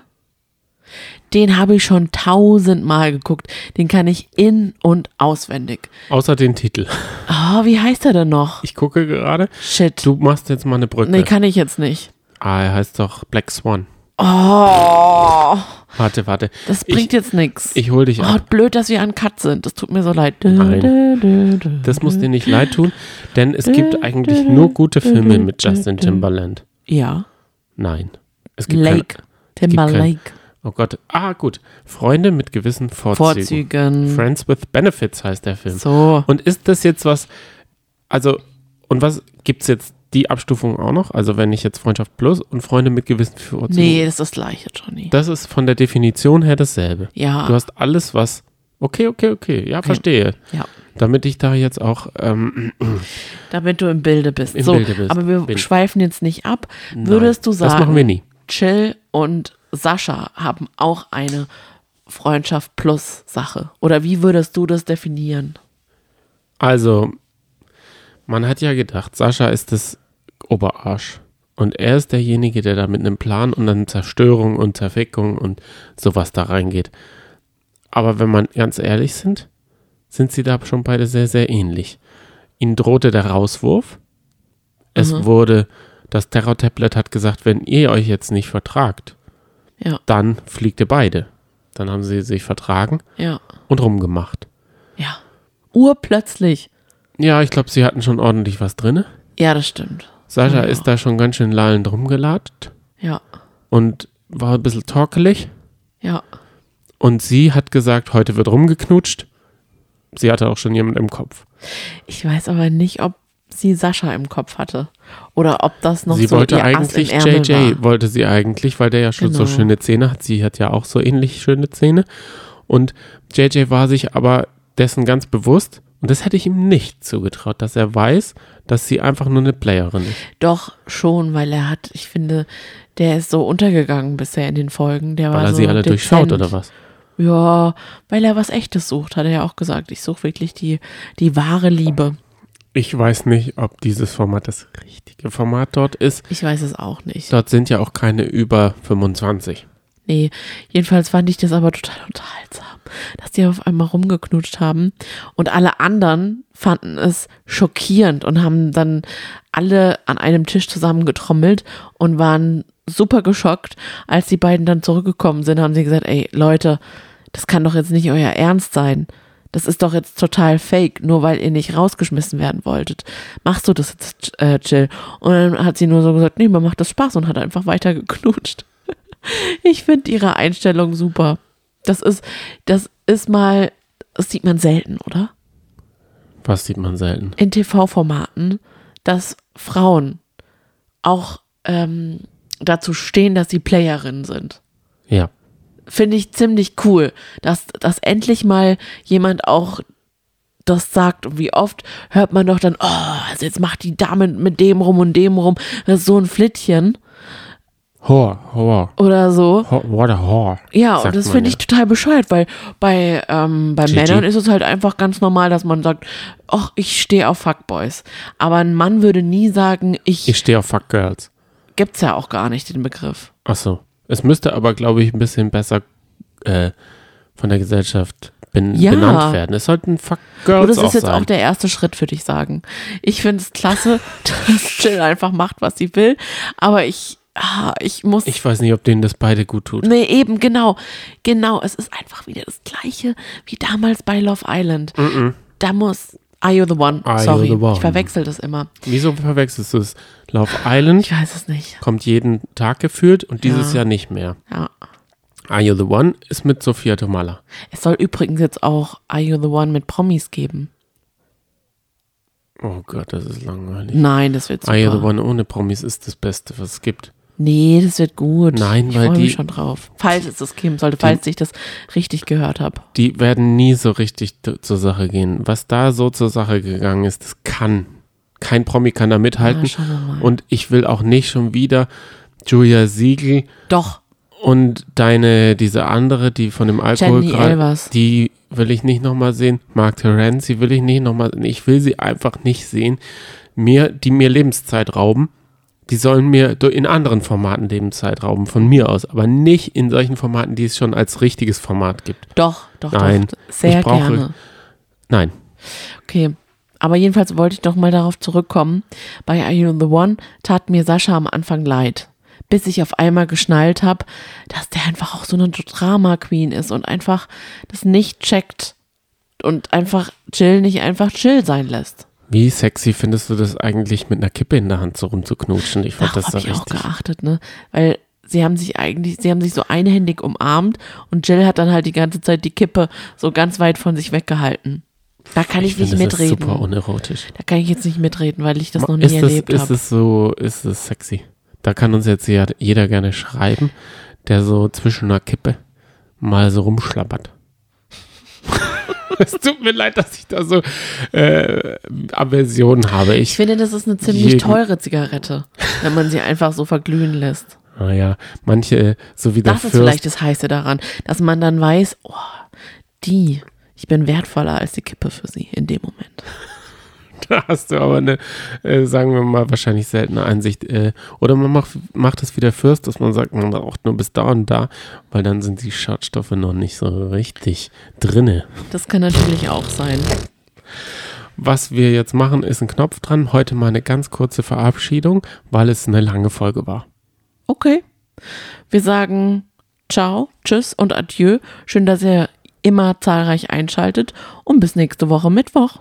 Den habe ich schon tausendmal geguckt. Den kann ich in- und auswendig. außer den Titel. Oh, wie heißt er denn noch? Ich gucke gerade. Shit. Du machst jetzt mal eine Brücke. Nee, kann ich jetzt nicht. ah, er heißt doch Black Swan. Oh, Warte, warte. das bringt jetzt nichts. Ich hol dich Oh, ab. blöd, dass wir an Cut sind. Das tut mir so leid. Nein. Das muss dir nicht leid tun, denn es gibt eigentlich nur gute Filme mit Justin Timberland. Ja. Nein. Es gibt kein, Lake. Timberlake. Oh Gott. Ah, gut. Freunde mit gewissen Vorzügen. Vorzügen. Friends with Benefits heißt der Film. So. Und ist das jetzt was, also, und was, gibt es jetzt die Abstufung auch noch? Also, wenn ich jetzt Freundschaft plus und Freunde mit gewissen Vorzügen. Nee, das ist das gleiche, Johnny. Das ist von der Definition her dasselbe. Ja. Du hast alles, was, okay, okay, okay, ja, verstehe. Ja. Damit ich da jetzt auch, ähm, Damit du im Bilde bist. Im so, Bilde bist. aber wir ich. schweifen jetzt nicht ab. Würdest du Nein, sagen, Das machen wir nie. Chill und Sascha haben auch eine Freundschaft plus Sache? Oder wie würdest du das definieren? Also, man hat ja gedacht, Sascha ist das Oberarsch. Und er ist derjenige, der da mit einem Plan und dann Zerstörung und Zerfickung und sowas da reingeht. Aber wenn man ganz ehrlich sind, sind sie da schon beide sehr, sehr ähnlich. Ihnen drohte der Rauswurf. Es wurde, das Terror-Tablet hat gesagt, wenn ihr euch jetzt nicht vertragt, Ja, dann fliegt ihr beide. Dann haben sie sich vertragen ja, und rumgemacht. ja. Urplötzlich. Ja, ich glaube, sie hatten schon ordentlich was drinne. Ja, das stimmt. Sascha Ja. ist da schon ganz schön lallend rumgelatscht Ja, und war ein bisschen torkelig. ja. Und sie hat gesagt, heute wird rumgeknutscht. Sie hatte auch schon jemand im Kopf. Ich weiß aber nicht, ob sie Sascha im Kopf hatte. Oder ob das noch sie so wollte ihr eigentlich, Ass im Ärmel JJ war. wollte sie eigentlich, weil der ja schon so Genau. schöne Zähne hat. Sie hat ja auch so ähnlich schöne Zähne. Und JJ war sich aber dessen ganz bewusst. Und das hätte ich ihm nicht zugetraut, dass er weiß, dass sie einfach nur eine Playerin ist. Doch, schon, weil er hat, ich finde, der ist so untergegangen bisher in den Folgen. Der Weil war er so sie alle durchschaut dezent. oder was? Ja, weil er was Echtes sucht, hat er ja auch gesagt. Ich suche wirklich die, die wahre Liebe. Ich weiß nicht, ob dieses Format das richtige Format dort ist. Ich weiß es auch nicht. Dort sind ja auch keine über 25. Nee, jedenfalls fand ich das aber total unterhaltsam, dass die auf einmal rumgeknutscht haben und alle anderen fanden es schockierend und haben dann alle an einem Tisch zusammengetrommelt und waren super geschockt, als die beiden dann zurückgekommen sind, haben sie gesagt, ey Leute, das kann doch jetzt nicht euer Ernst sein. Das ist doch jetzt total fake, nur weil ihr nicht rausgeschmissen werden wolltet. Machst du das jetzt, äh, Jill? Und dann hat sie nur so gesagt, nee, mir macht das Spaß und hat einfach weiter geknutscht. Ich finde ihre Einstellung super. Das ist, das ist mal, das sieht man selten, oder? Was sieht man selten? In TV-Formaten, dass Frauen auch ähm, dazu stehen, dass sie Playerinnen sind. Ja. Finde ich ziemlich cool, dass, dass endlich mal jemand auch das sagt. Und wie oft hört man doch dann, oh, also jetzt macht die Dame mit dem rum und dem rum. Das ist so ein Flittchen Hor, Hor. oder so. What a Hor. Ja, und das finde ja. ich total bescheuert, weil bei, ähm, bei Gigi. Männern ist es halt einfach ganz normal, dass man sagt, ach, ich stehe auf Fuckboys. Aber ein Mann würde nie sagen, ich, Ich stehe auf Fuck Girls. gibt's ja auch gar nicht den Begriff. Ach so. Es müsste aber, glaube ich, ein bisschen besser äh, von der Gesellschaft ben Ja. benannt werden. Es sollten Fuck Und Girls das auch ist jetzt sein. auch der erste Schritt, würde ich sagen. Ich finde es klasse, dass Jill einfach macht, was sie will. Aber ich, ah, ich muss. ich weiß nicht, ob denen das beide gut tut. Nee, eben, genau. Genau, es ist einfach wieder das Gleiche wie damals bei Love Island. Da muss. Are you the one? Are Sorry, the one? ich verwechsel das immer. Wieso verwechselst du es? Love Island Ich weiß es nicht. kommt jeden Tag gefühlt und dieses Ja. Jahr nicht mehr. Ja. Are You the One ist mit Sophia Tomala. Es soll übrigens jetzt auch Are You the One mit Promis geben. Oh Gott, das ist langweilig. Nein, das wird super. Are You the One ohne Promis ist das Beste, was es gibt. Nee, das wird gut. Nein, ich weil die- mich schon drauf. Falls es das geben sollte, falls ich das richtig gehört habe. Die werden nie so richtig zur Sache gehen. Was da so zur Sache gegangen ist, das kann Kein Promi kann da mithalten. Ja, und ich will auch nicht schon wieder Julia Siegel Doch, und deine, diese andere, die von dem Alkohol Elvers. die will ich nicht nochmal sehen. Mark Terenzi will ich nicht nochmal sehen. Ich will sie einfach nicht sehen. Mir, die mir Lebenszeit rauben. Die sollen mir in anderen Formaten Lebenszeit rauben, von mir aus, aber nicht in solchen Formaten, die es schon als richtiges Format gibt. doch, doch, Nein, doch. Sehr ich brauche- gerne. Nein. Okay. Aber jedenfalls wollte ich doch mal darauf zurückkommen. Bei Are You the One tat mir Sascha am Anfang leid. Bis ich auf einmal geschnallt habe, dass der einfach auch so eine Drama-Queen ist und einfach das nicht checkt und einfach Jill nicht einfach Jill sein lässt. Wie sexy findest du das eigentlich, mit einer Kippe in der Hand so rumzuknutschen? Ich fand Darauf das so ich auch richtig. geachtet, ne? Weil sie haben sich eigentlich, sie haben sich so einhändig umarmt und Jill hat dann halt die ganze Zeit die Kippe so ganz weit von sich weggehalten. Da kann ich, nicht finde, das ist mitreden. super unerotisch. Da kann ich jetzt nicht mitreden, weil ich das noch nie ist erlebt ist habe. es so, ist es sexy? Da kann uns jetzt jeder, jeder gerne schreiben, der so zwischen einer Kippe mal so rumschlappert. es tut mir leid, dass ich da so äh, Aversion habe. Ich Ich, finde, das ist eine ziemlich jeden- teure Zigarette, wenn man sie einfach so verglühen lässt. naja, manche, so wie der Das ist Fürst, vielleicht das Heiße daran, dass man dann weiß, oh, die, ich bin wertvoller als die Kippe für sie in dem Moment. da hast du aber eine, äh, sagen wir mal, wahrscheinlich seltene Einsicht. Äh, oder man macht, macht es wie der Fürst, dass man sagt, man braucht nur bis da und da, weil dann sind die Schadstoffe noch nicht so richtig drinne. Das kann natürlich auch sein. Was wir jetzt machen, ist ein Knopf dran. Heute mal eine ganz kurze Verabschiedung, weil es eine lange Folge war. Okay. Wir sagen ciao, tschüss und adieu. Schön, dass ihr immer zahlreich einschaltet und bis nächste Woche Mittwoch.